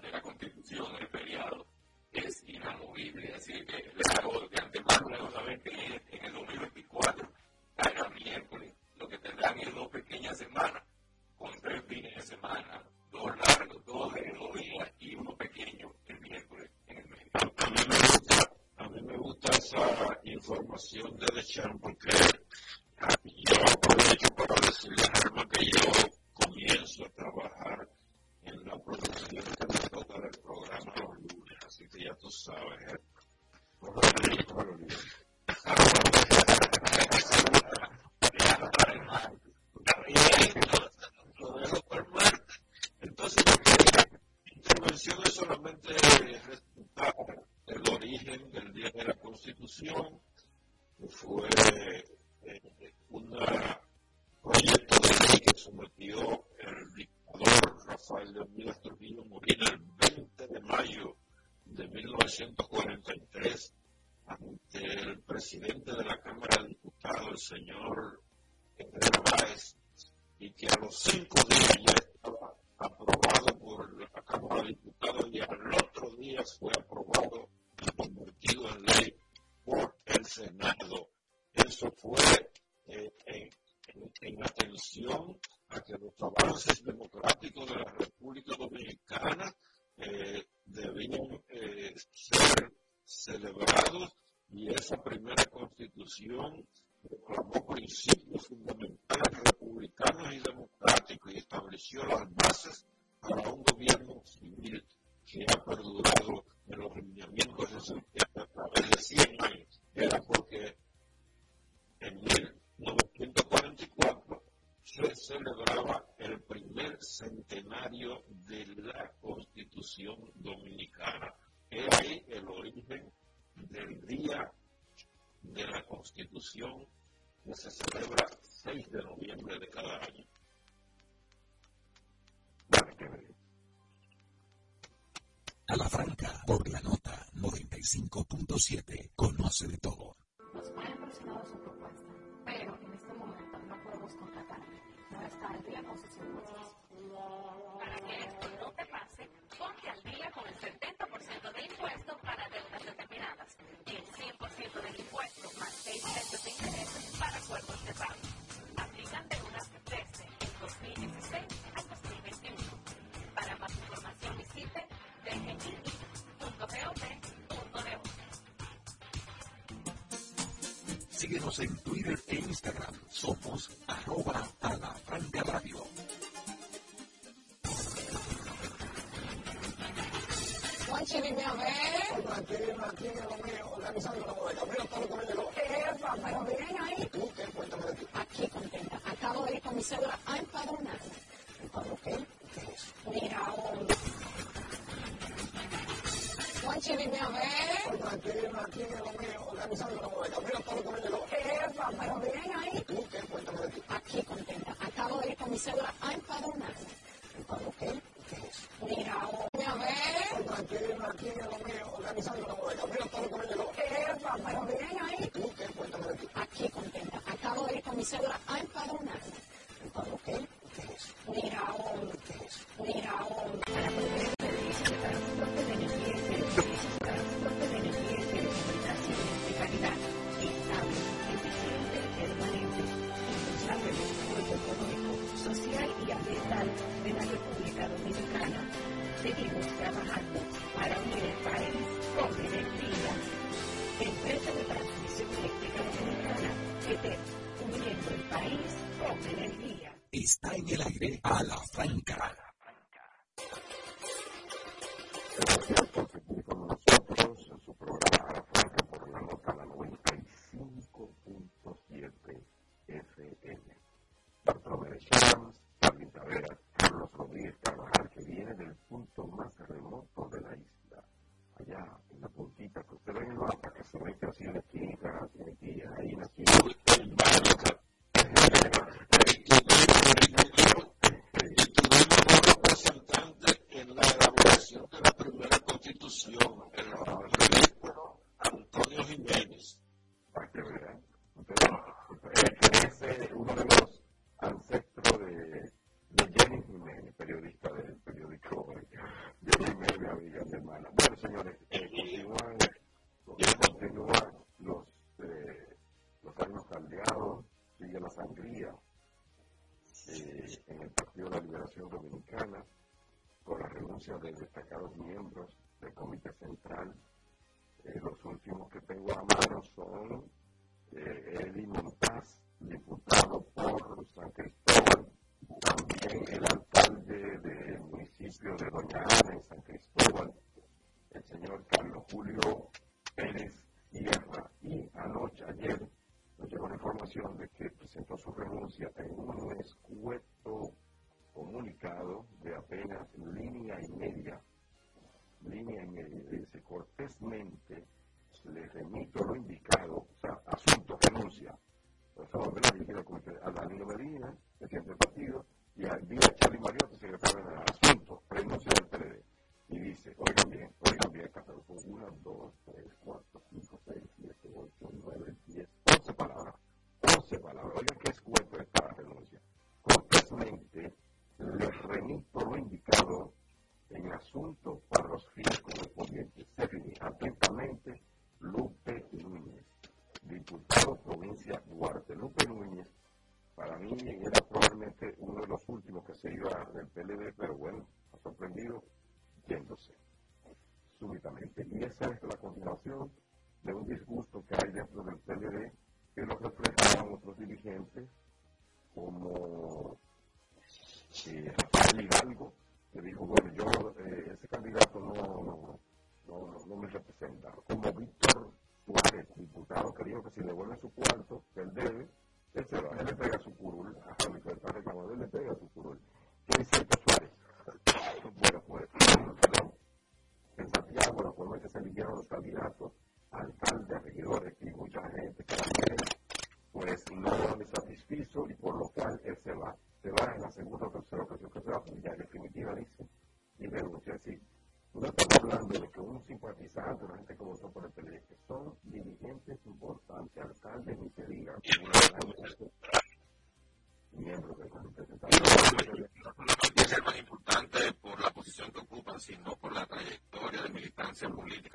S12: de la Constitución, el feriado, es inamovible. Así que les hago de antemano, luego saber que en el 2024 caiga miércoles. Que tendrán es dos pequeñas semanas, con tres fines de semana, dos largos, dos de dos días y uno pequeño el miércoles en el medio.
S2: A mí me gusta, a mí me gusta esa información de Dechan porque yo aprovecho para decirle a Germán que yo comienzo a trabajar en la producción que me toca del programa los lunes, así que ya tú sabes. ¿eh? Por martes. Entonces, presidente de la Cámara de Diputados, el señor y que a los cinco días ya estaba aprobado por la Cámara de Diputados y al otro día fue aprobado y convertido en ley por el Senado. Eso fue eh, en, en atención a que los avances democráticos de la República Dominicana eh, debían eh, ser celebrados y esa primera constitución proclamó principios fundamentales republicanos y democráticos y estableció las bases para un gobierno civil que ha perdurado en los lineamientos esenciales a través de 100 años. Era porque en 1944 se celebraba el primer centenario de la Constitución Dominicana. Era ahí el origen del día de la Constitución que se celebra 6 de noviembre de cada año.
S8: A la franca, por la nota 95.7, conoce de todo.
S11: Nos ha impresionado su propuesta, pero en este momento no podemos contratarle. No está al día con sus impuestos.
S13: Para que esto no te pase, ponte al día con el 70 para cuerpos de pago. Aplican de unas 13 en 2016 al 2021. Para más información visite dgi.gov.de.
S8: Síguenos en Twitter e Instagram. Somos arroba a la franca radio.
S9: Oye, ni me
S11: a ver.
S9: la que mantiene organizando la bodega. Mira todo lo que me llegó.
S11: Epa, pero bien ahí.
S9: ¿Tú qué cuentas de ti?
S11: Aquí contenta. Acabo de ir con mi cédula
S13: De la
S3: Liberación Dominicana con la renuncia de destacados miembros del Comité Central. Eh, los últimos que tengo a mano son eh, Eli Montaz, diputado por San Cristóbal, también el alcalde del municipio de Doña Ana en San Cristóbal, el señor Carlos Julio de un disgusto que hay dentro del PLD que lo reflejaron otros dirigentes como
S2: eh, ولد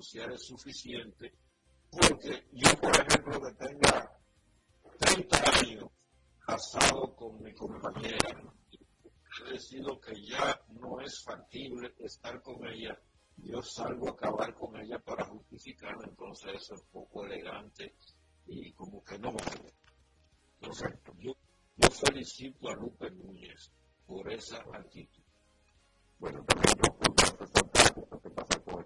S2: es suficiente, porque yo, por ejemplo, que tenga 30 años casado con mi compañera, he decidido que ya no es factible estar con ella, yo salgo a acabar con ella para justificarlo, entonces eso es poco elegante y como que no. Entonces, yo, yo felicito a Lupe Núñez por esa actitud.
S3: Bueno, también otro punto resaltar, lo que pasa con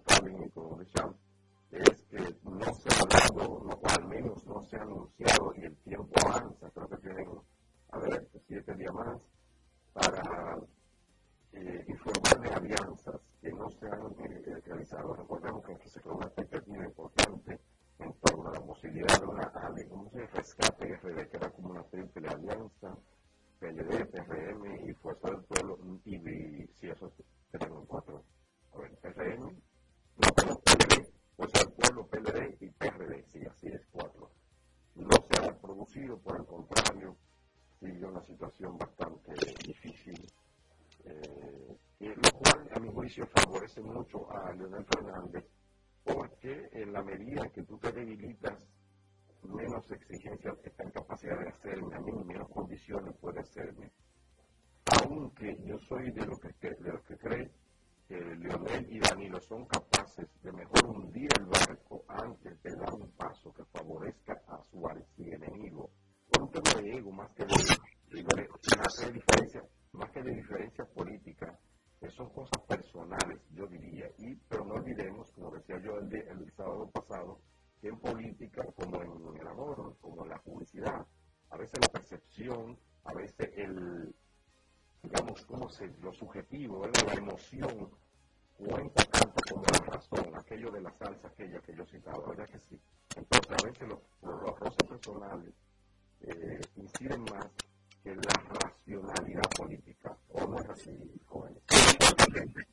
S3: Y es que no se ha no, o al menos no se ha anunciado y el tiempo avanza, creo que tienen, a ver, siete días más para eh, informar de alianzas que no se han eh, realizado. Recordemos que aquí se creó una expectativa importante en torno a la posibilidad de una ¿cómo se rescate RD, que era como una triple alianza, PLD, PRM y Fuerza del Pueblo, y, si eso tenemos cuatro. A ver, PRM, no, pero PLD, Fuerza del Pueblo, PLD y PRD, sí, así es, cuatro. No se ha producido, por el contrario, sigue una situación bastante difícil, eh, lo cual a mi juicio favorece mucho a Leonel Fernández, porque en la medida que tú te debilitas, menos exigencias está en capacidad de hacerme, a mí menos condiciones puede hacerme. Aunque yo soy de los que, de los que cree que Leonel y Danilo son capaces de mejor hundir el barco antes de dar un paso que favorezca a su enemigo por un tema de ego más que de, más que de diferencia política, que son cosas personales, yo diría. Y, pero no olvidemos, como decía yo el, el sábado pasado, que en política, como en el amor, como en la publicidad, a veces la percepción, a veces el, digamos, como se, lo subjetivo, la emoción, cuenta tanto como la razón, aquello de la salsa, aquella que yo citaba, ¿verdad que sí? Entonces, a veces los, los personales eh, inciden más que la racionalidad política. ¿O no es así, jóvenes?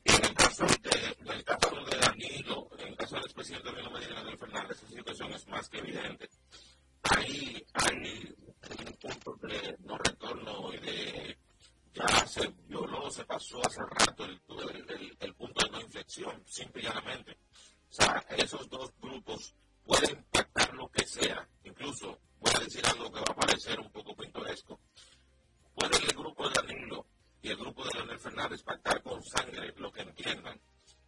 S5: En el caso de, en el caso de Danilo, en el caso del expresidente Danilo Medina del Fernández, esa situación es más que evidente. Ahí hay un punto de no retorno y de ya se violó, se pasó hace rato el, punto de no inflexión, simple y llanamente. O sea, esos dos grupos pueden impactar lo que sea, incluso voy a decir algo que va a parecer un poco pintoresco. Puede el grupo de Danilo y el grupo de Leonel Fernández pactar con sangre lo que entiendan.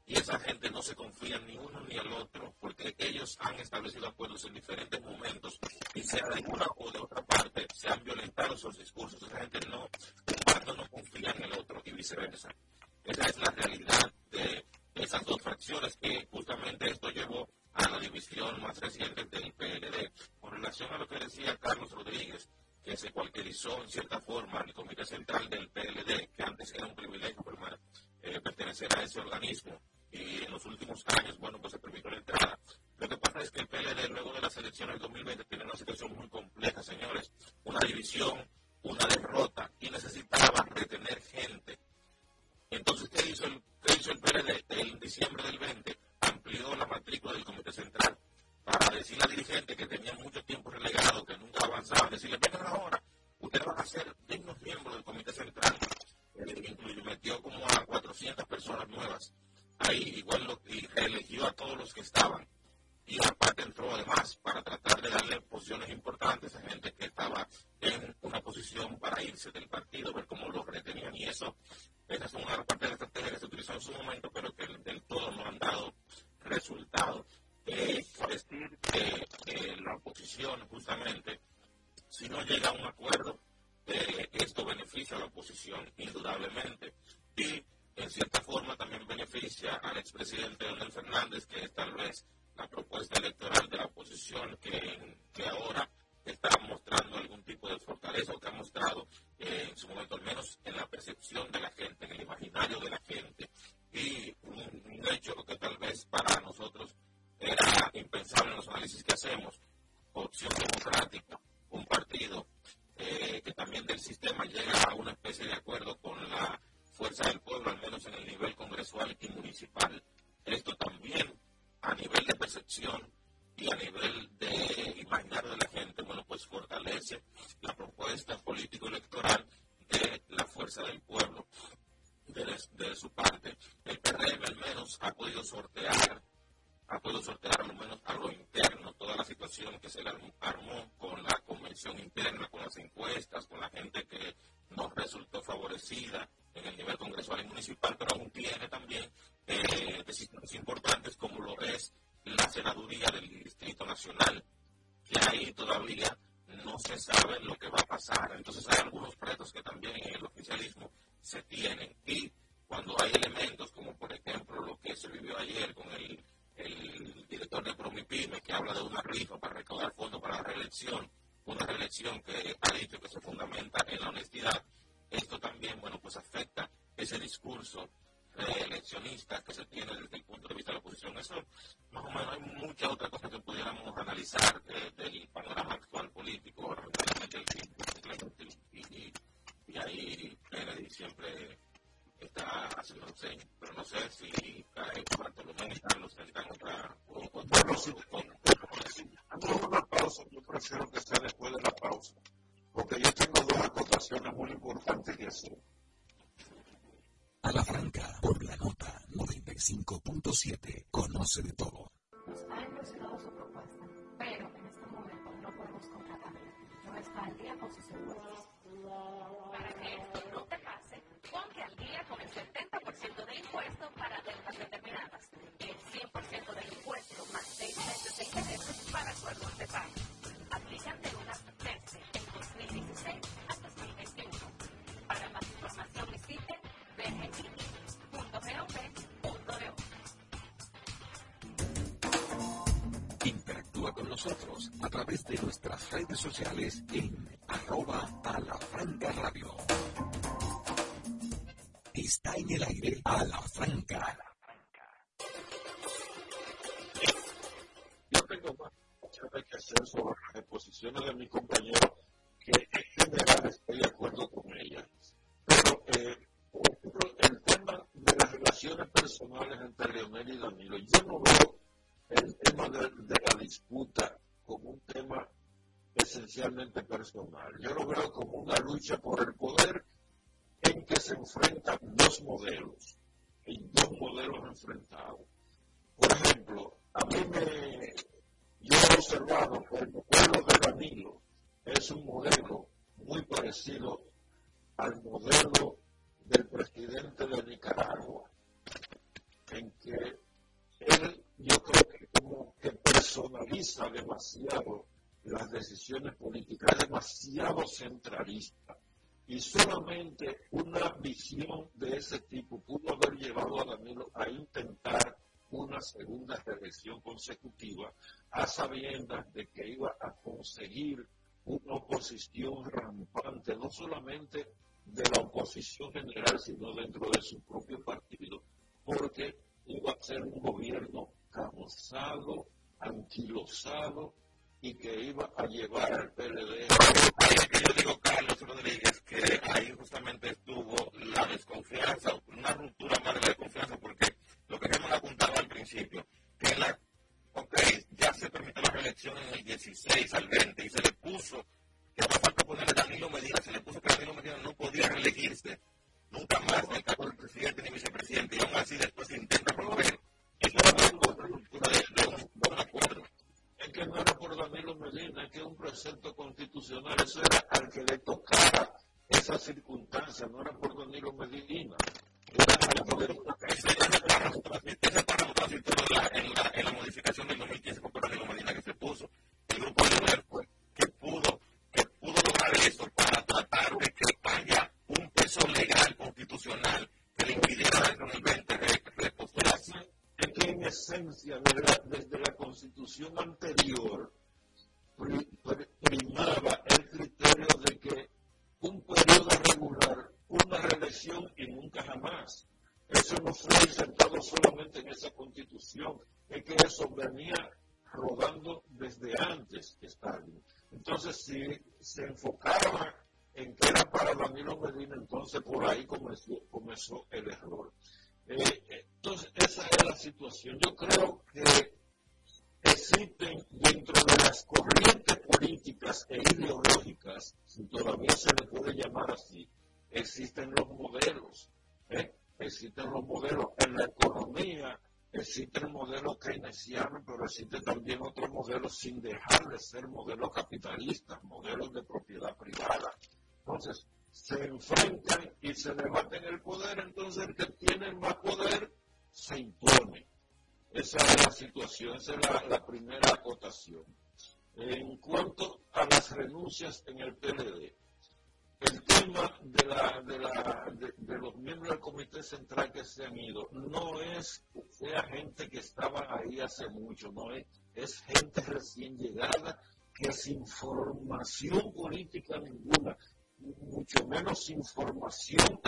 S5: Y esa gente no se confía ni uno ni al otro, porque ellos han establecido acuerdos en diferentes momentos y sea de una o de otra parte se han violentado esos discursos. Esa gente no, un no confía en el otro y viceversa. Esa es la realidad de esas dos fracciones que justamente esto llevó a la división más reciente del PLD. Con relación a lo que decía Carlos Rodríguez, que se cualquierizó en cierta forma el Comité Central del PLD, que antes era un privilegio eh, pertenecer a ese organismo, y en los últimos años, bueno, pues se permitió la entrada. Lo que pasa es que el PLD, luego de las elecciones del 2020, tiene una situación muy compleja, señores. Una división, una derrota, y necesitaba retener gente. Entonces, ¿qué hizo el, hizo el PLD? En diciembre del 20 amplió la matrícula del Comité Central para decirle a dirigentes que tenían mucho tiempo relegado, que nunca avanzaban, decirle, vengan ahora, ustedes van a ser dignos miembros del Comité Central. Eh, metió como a 400 personas nuevas ahí, igual lo, y a todos los que estaban. Y aparte entró además para tratar de darle posiciones importantes a gente que estaba en una posición para irse del partido, ver cómo lo retenían. Y eso, esa es una parte de la estrategia que se utilizó en su momento, pero que del todo no han dado resultados. Eh, decir que la oposición, justamente, si no llega a un acuerdo, eh, esto beneficia a la oposición, indudablemente. Y en cierta forma también beneficia al expresidente Donald Fernández, que es tal vez la propuesta electoral de la oposición que, que ahora está mostrando algún tipo de fortaleza o que ha mostrado eh, en su momento, al menos en la percepción de la gente, en el imaginario de la gente. Y un, hecho que tal vez para nosotros era impensable en los análisis que hacemos, opción democrática, un partido eh, que también del sistema llega a una especie de acuerdo con la fuerza del pueblo, al menos en el nivel congresual y municipal. Esto también a nivel de percepción y a nivel de imaginario de la gente, bueno, pues fortalece la propuesta político-electoral de la fuerza del pueblo. De, de, su parte, el PRM al menos ha podido sortear, ha podido sortear al menos a lo interno toda la situación que se le armó con la convención interna, con las encuestas, con la gente que no resultó favorecida en el nivel congresual y municipal, pero aún tiene también eh, decisiones importantes como lo es la senaduría del Distrito Nacional, que ahí todavía no se sabe lo que va a pasar. Entonces hay algunos retos que también en el oficialismo se tienen. Y cuando hay elementos como por ejemplo lo que se vivió ayer con el, el director de Promipime, que habla de una rifa para recaudar fondos para la reelección, una reelección que ha dicho que se fundamenta en la honestidad, esto también, bueno, pues afecta ese discurso eleccionista que se tiene desde el punto de vista de la oposición. Eso, más o menos, hay muchas otras cosas que pudiéramos analizar del panorama actual político, y, y ahí Kennedy siempre está haciendo señas, pero no sé si cae Bartolomé Carlos tendrán otra... Bueno, si antes de una pausa, yo prefiero que sea después de la pausa, porque yo tengo dos acotaciones muy importantes que hacer.
S8: A la Franca, por la nota 95.7. Conoce de todo. Nosotros a través de nuestras redes sociales en arroba a la franca radio. Está en el aire a la franca.
S2: Yo tengo más que hacer sobre las exposiciones de mi compañero que en general estoy de acuerdo con ella. Pero eh, el tema de las relaciones personales entre Leonel y Danilo, yo no veo el tema de, la disputa como un tema esencialmente personal. Yo lo veo como una lucha por el poder en que se enfrentan dos modelos, y dos modelos enfrentados. Por ejemplo, a mí me, yo he observado que el modelo de Danilo es un modelo muy parecido al modelo del presidente de Nicaragua, en que él, yo creo que como que personaliza demasiado las decisiones políticas, demasiado centralista. Y solamente una visión de ese tipo pudo haber llevado a Danilo a intentar una segunda reelección consecutiva, a sabiendas de que iba a conseguir una oposición rampante, no solamente de la oposición general, sino dentro de su propio partido, porque iba a ser un gobierno cabozado, anquilosado y que iba a llevar al PLD.
S5: Ahí es que yo digo, Carlos Rodríguez, que ahí justamente estuvo la desconfianza, una ruptura más de la desconfianza, porque lo que hemos apuntado al principio, que la, ok, ya se permitió la reelección en el 16 al 20 y se le puso, que va a falta poner a Danilo Medina, se le puso que Danilo Medina no podía reelegirse nunca más del cargo del presidente ni vicepresidente, y aún así después se intenta promover acuerdo.
S2: Es que no era por Danilo Medina, es que un precepto constitucional. Eso era al que le tocaba esa circunstancia, no era por Danilo Medina. Era
S5: el
S2: poder. Ese era el sistema en la modificación del 2015. sin dejar de ser modelos capitalistas, modelos de propiedad privada. Entonces, se enfrentan y se debaten información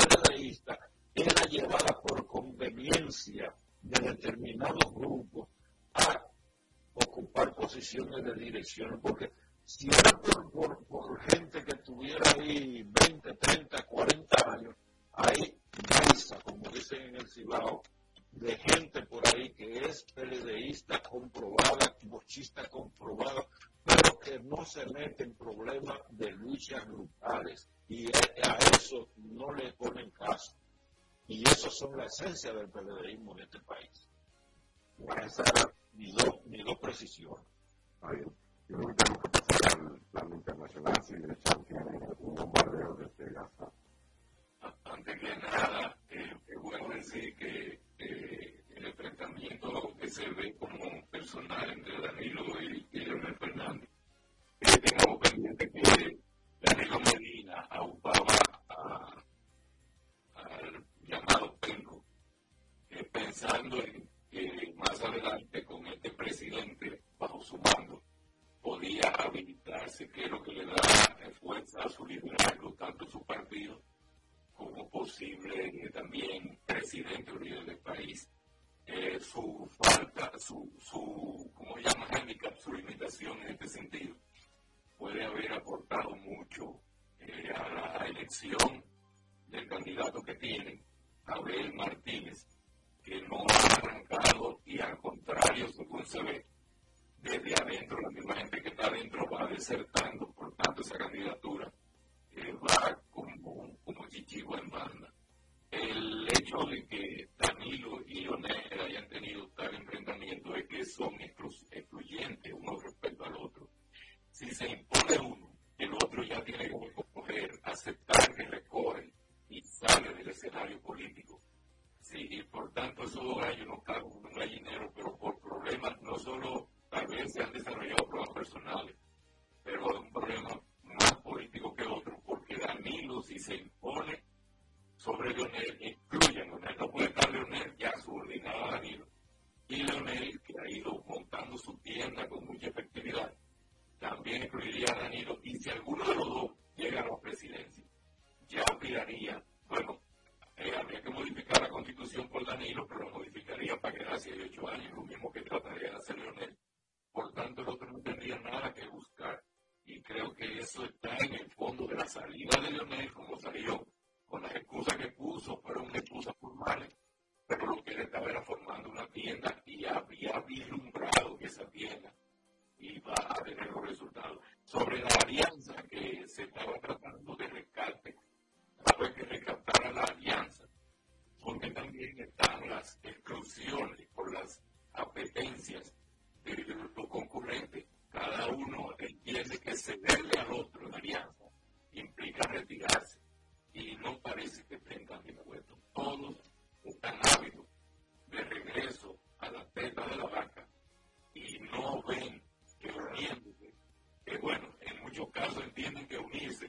S5: tienen que
S12: unirse.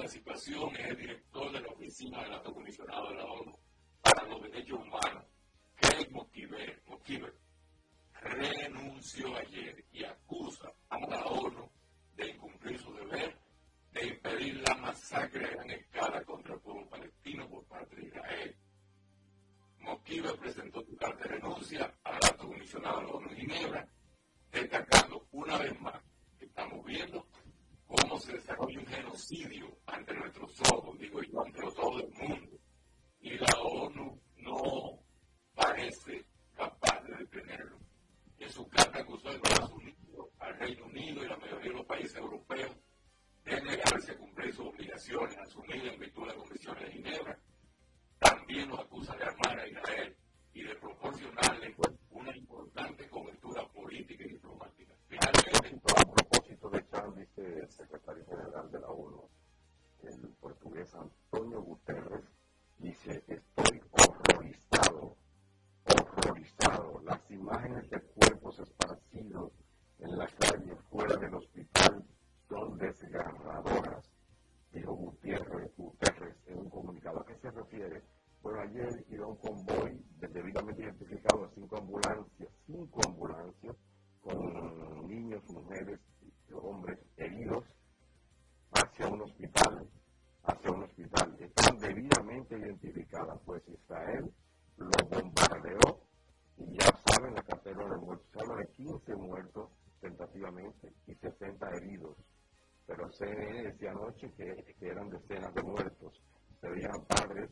S12: participación, es el director de la Oficina del Alto Comisionado de la ONU.
S3: 11 muertos tentativamente y 60 heridos. Pero CNN decía anoche que, que eran decenas de muertos. Se veían padres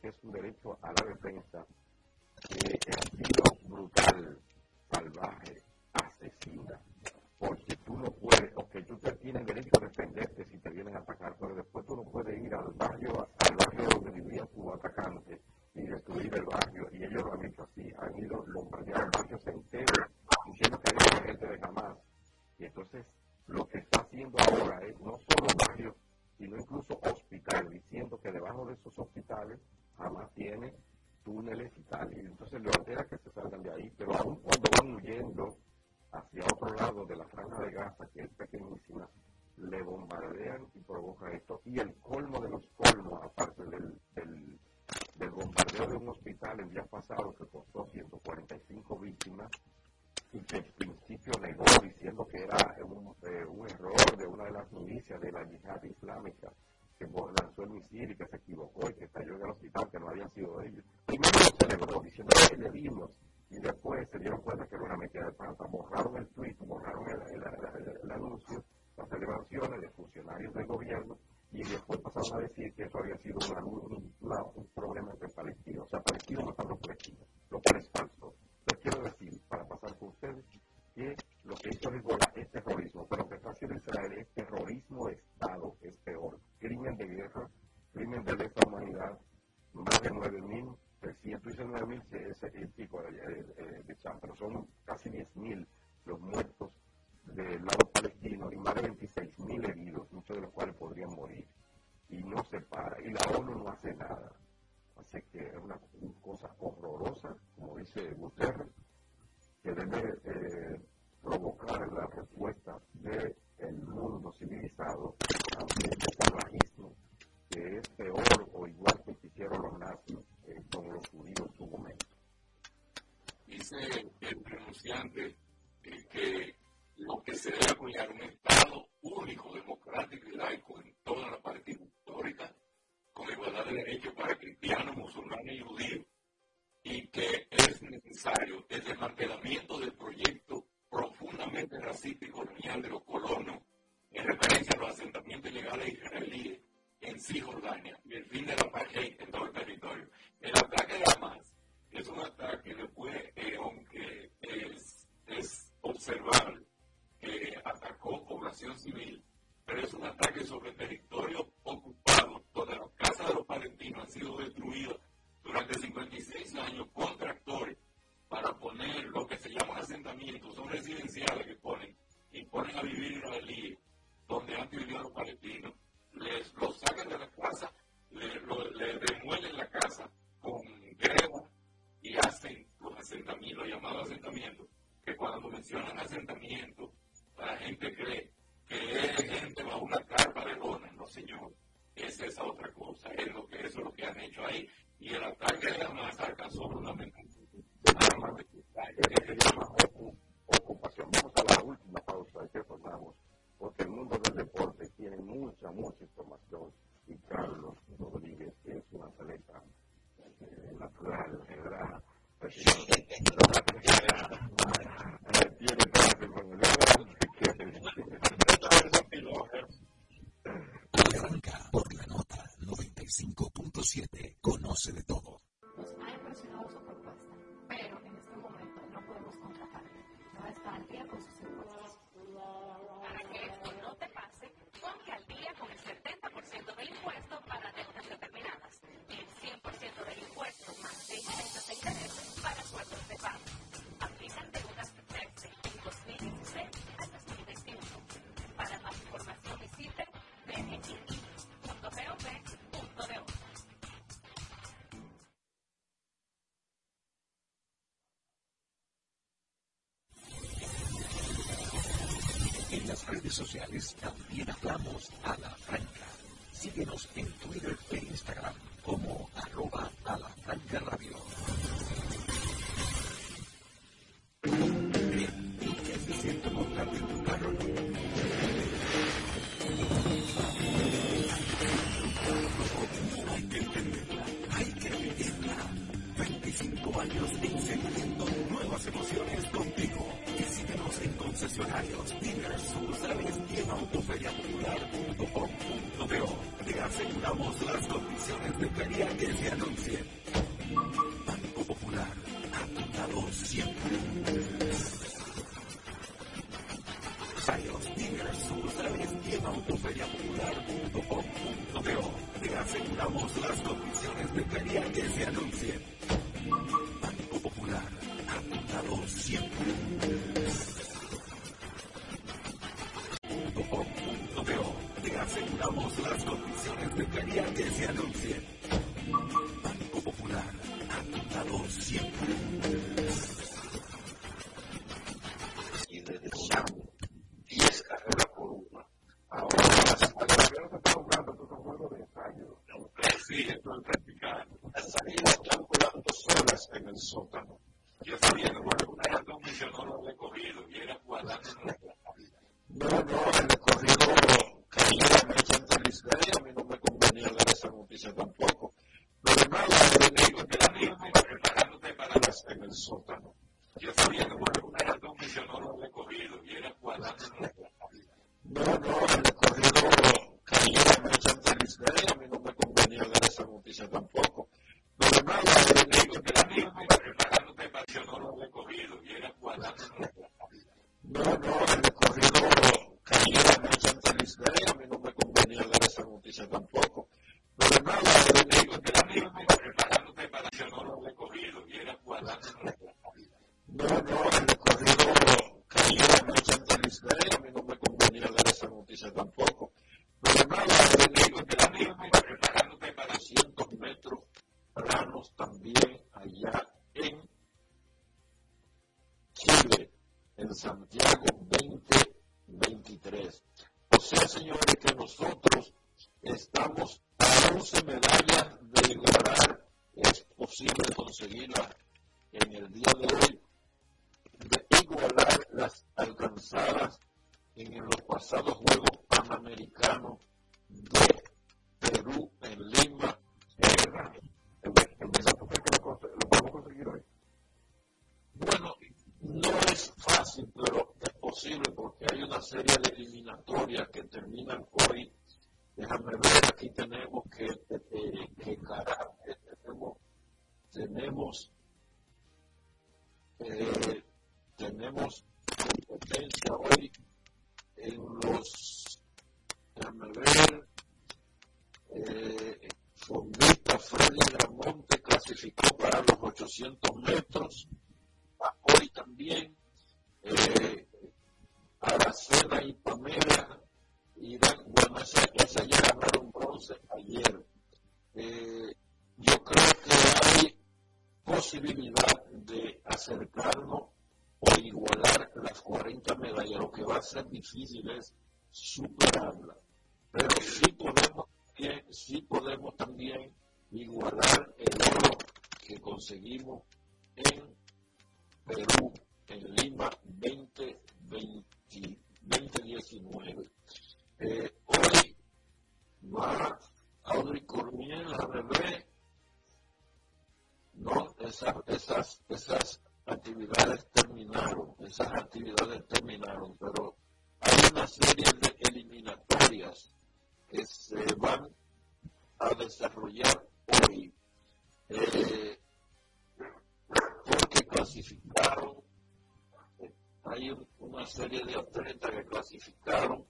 S3: que es un derecho a la defensa dice,
S12: usted. facilitar redes sociales también hablamos a la franca. Síguenos en Twitter e Instagram
S2: difícil es superarla. Pero sí podemos, sí podemos también igualar el oro que conseguimos serie de atletas que clasificaron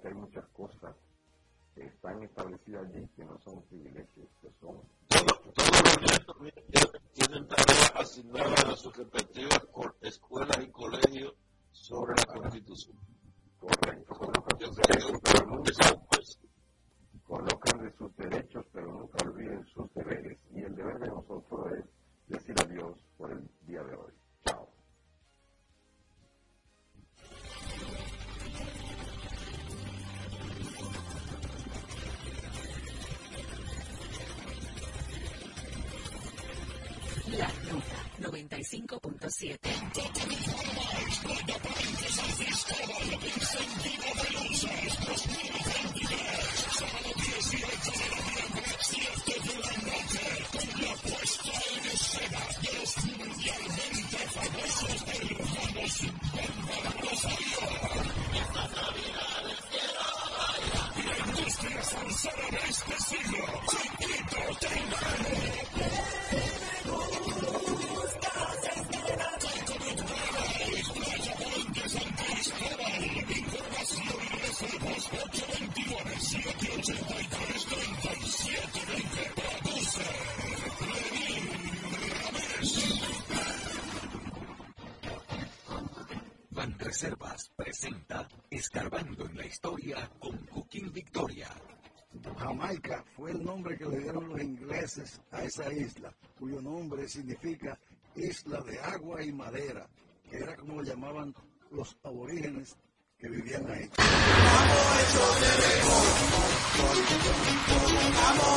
S2: que hay
S8: muchas cosas que están establecidas allí que no son privilegios
S14: escarbando en la historia con Cooking Victoria.
S15: Jamaica fue el nombre que le dieron los ingleses a esa isla, cuyo nombre significa isla de agua y madera, que era como lo llamaban los aborígenes que vivían ahí. Amor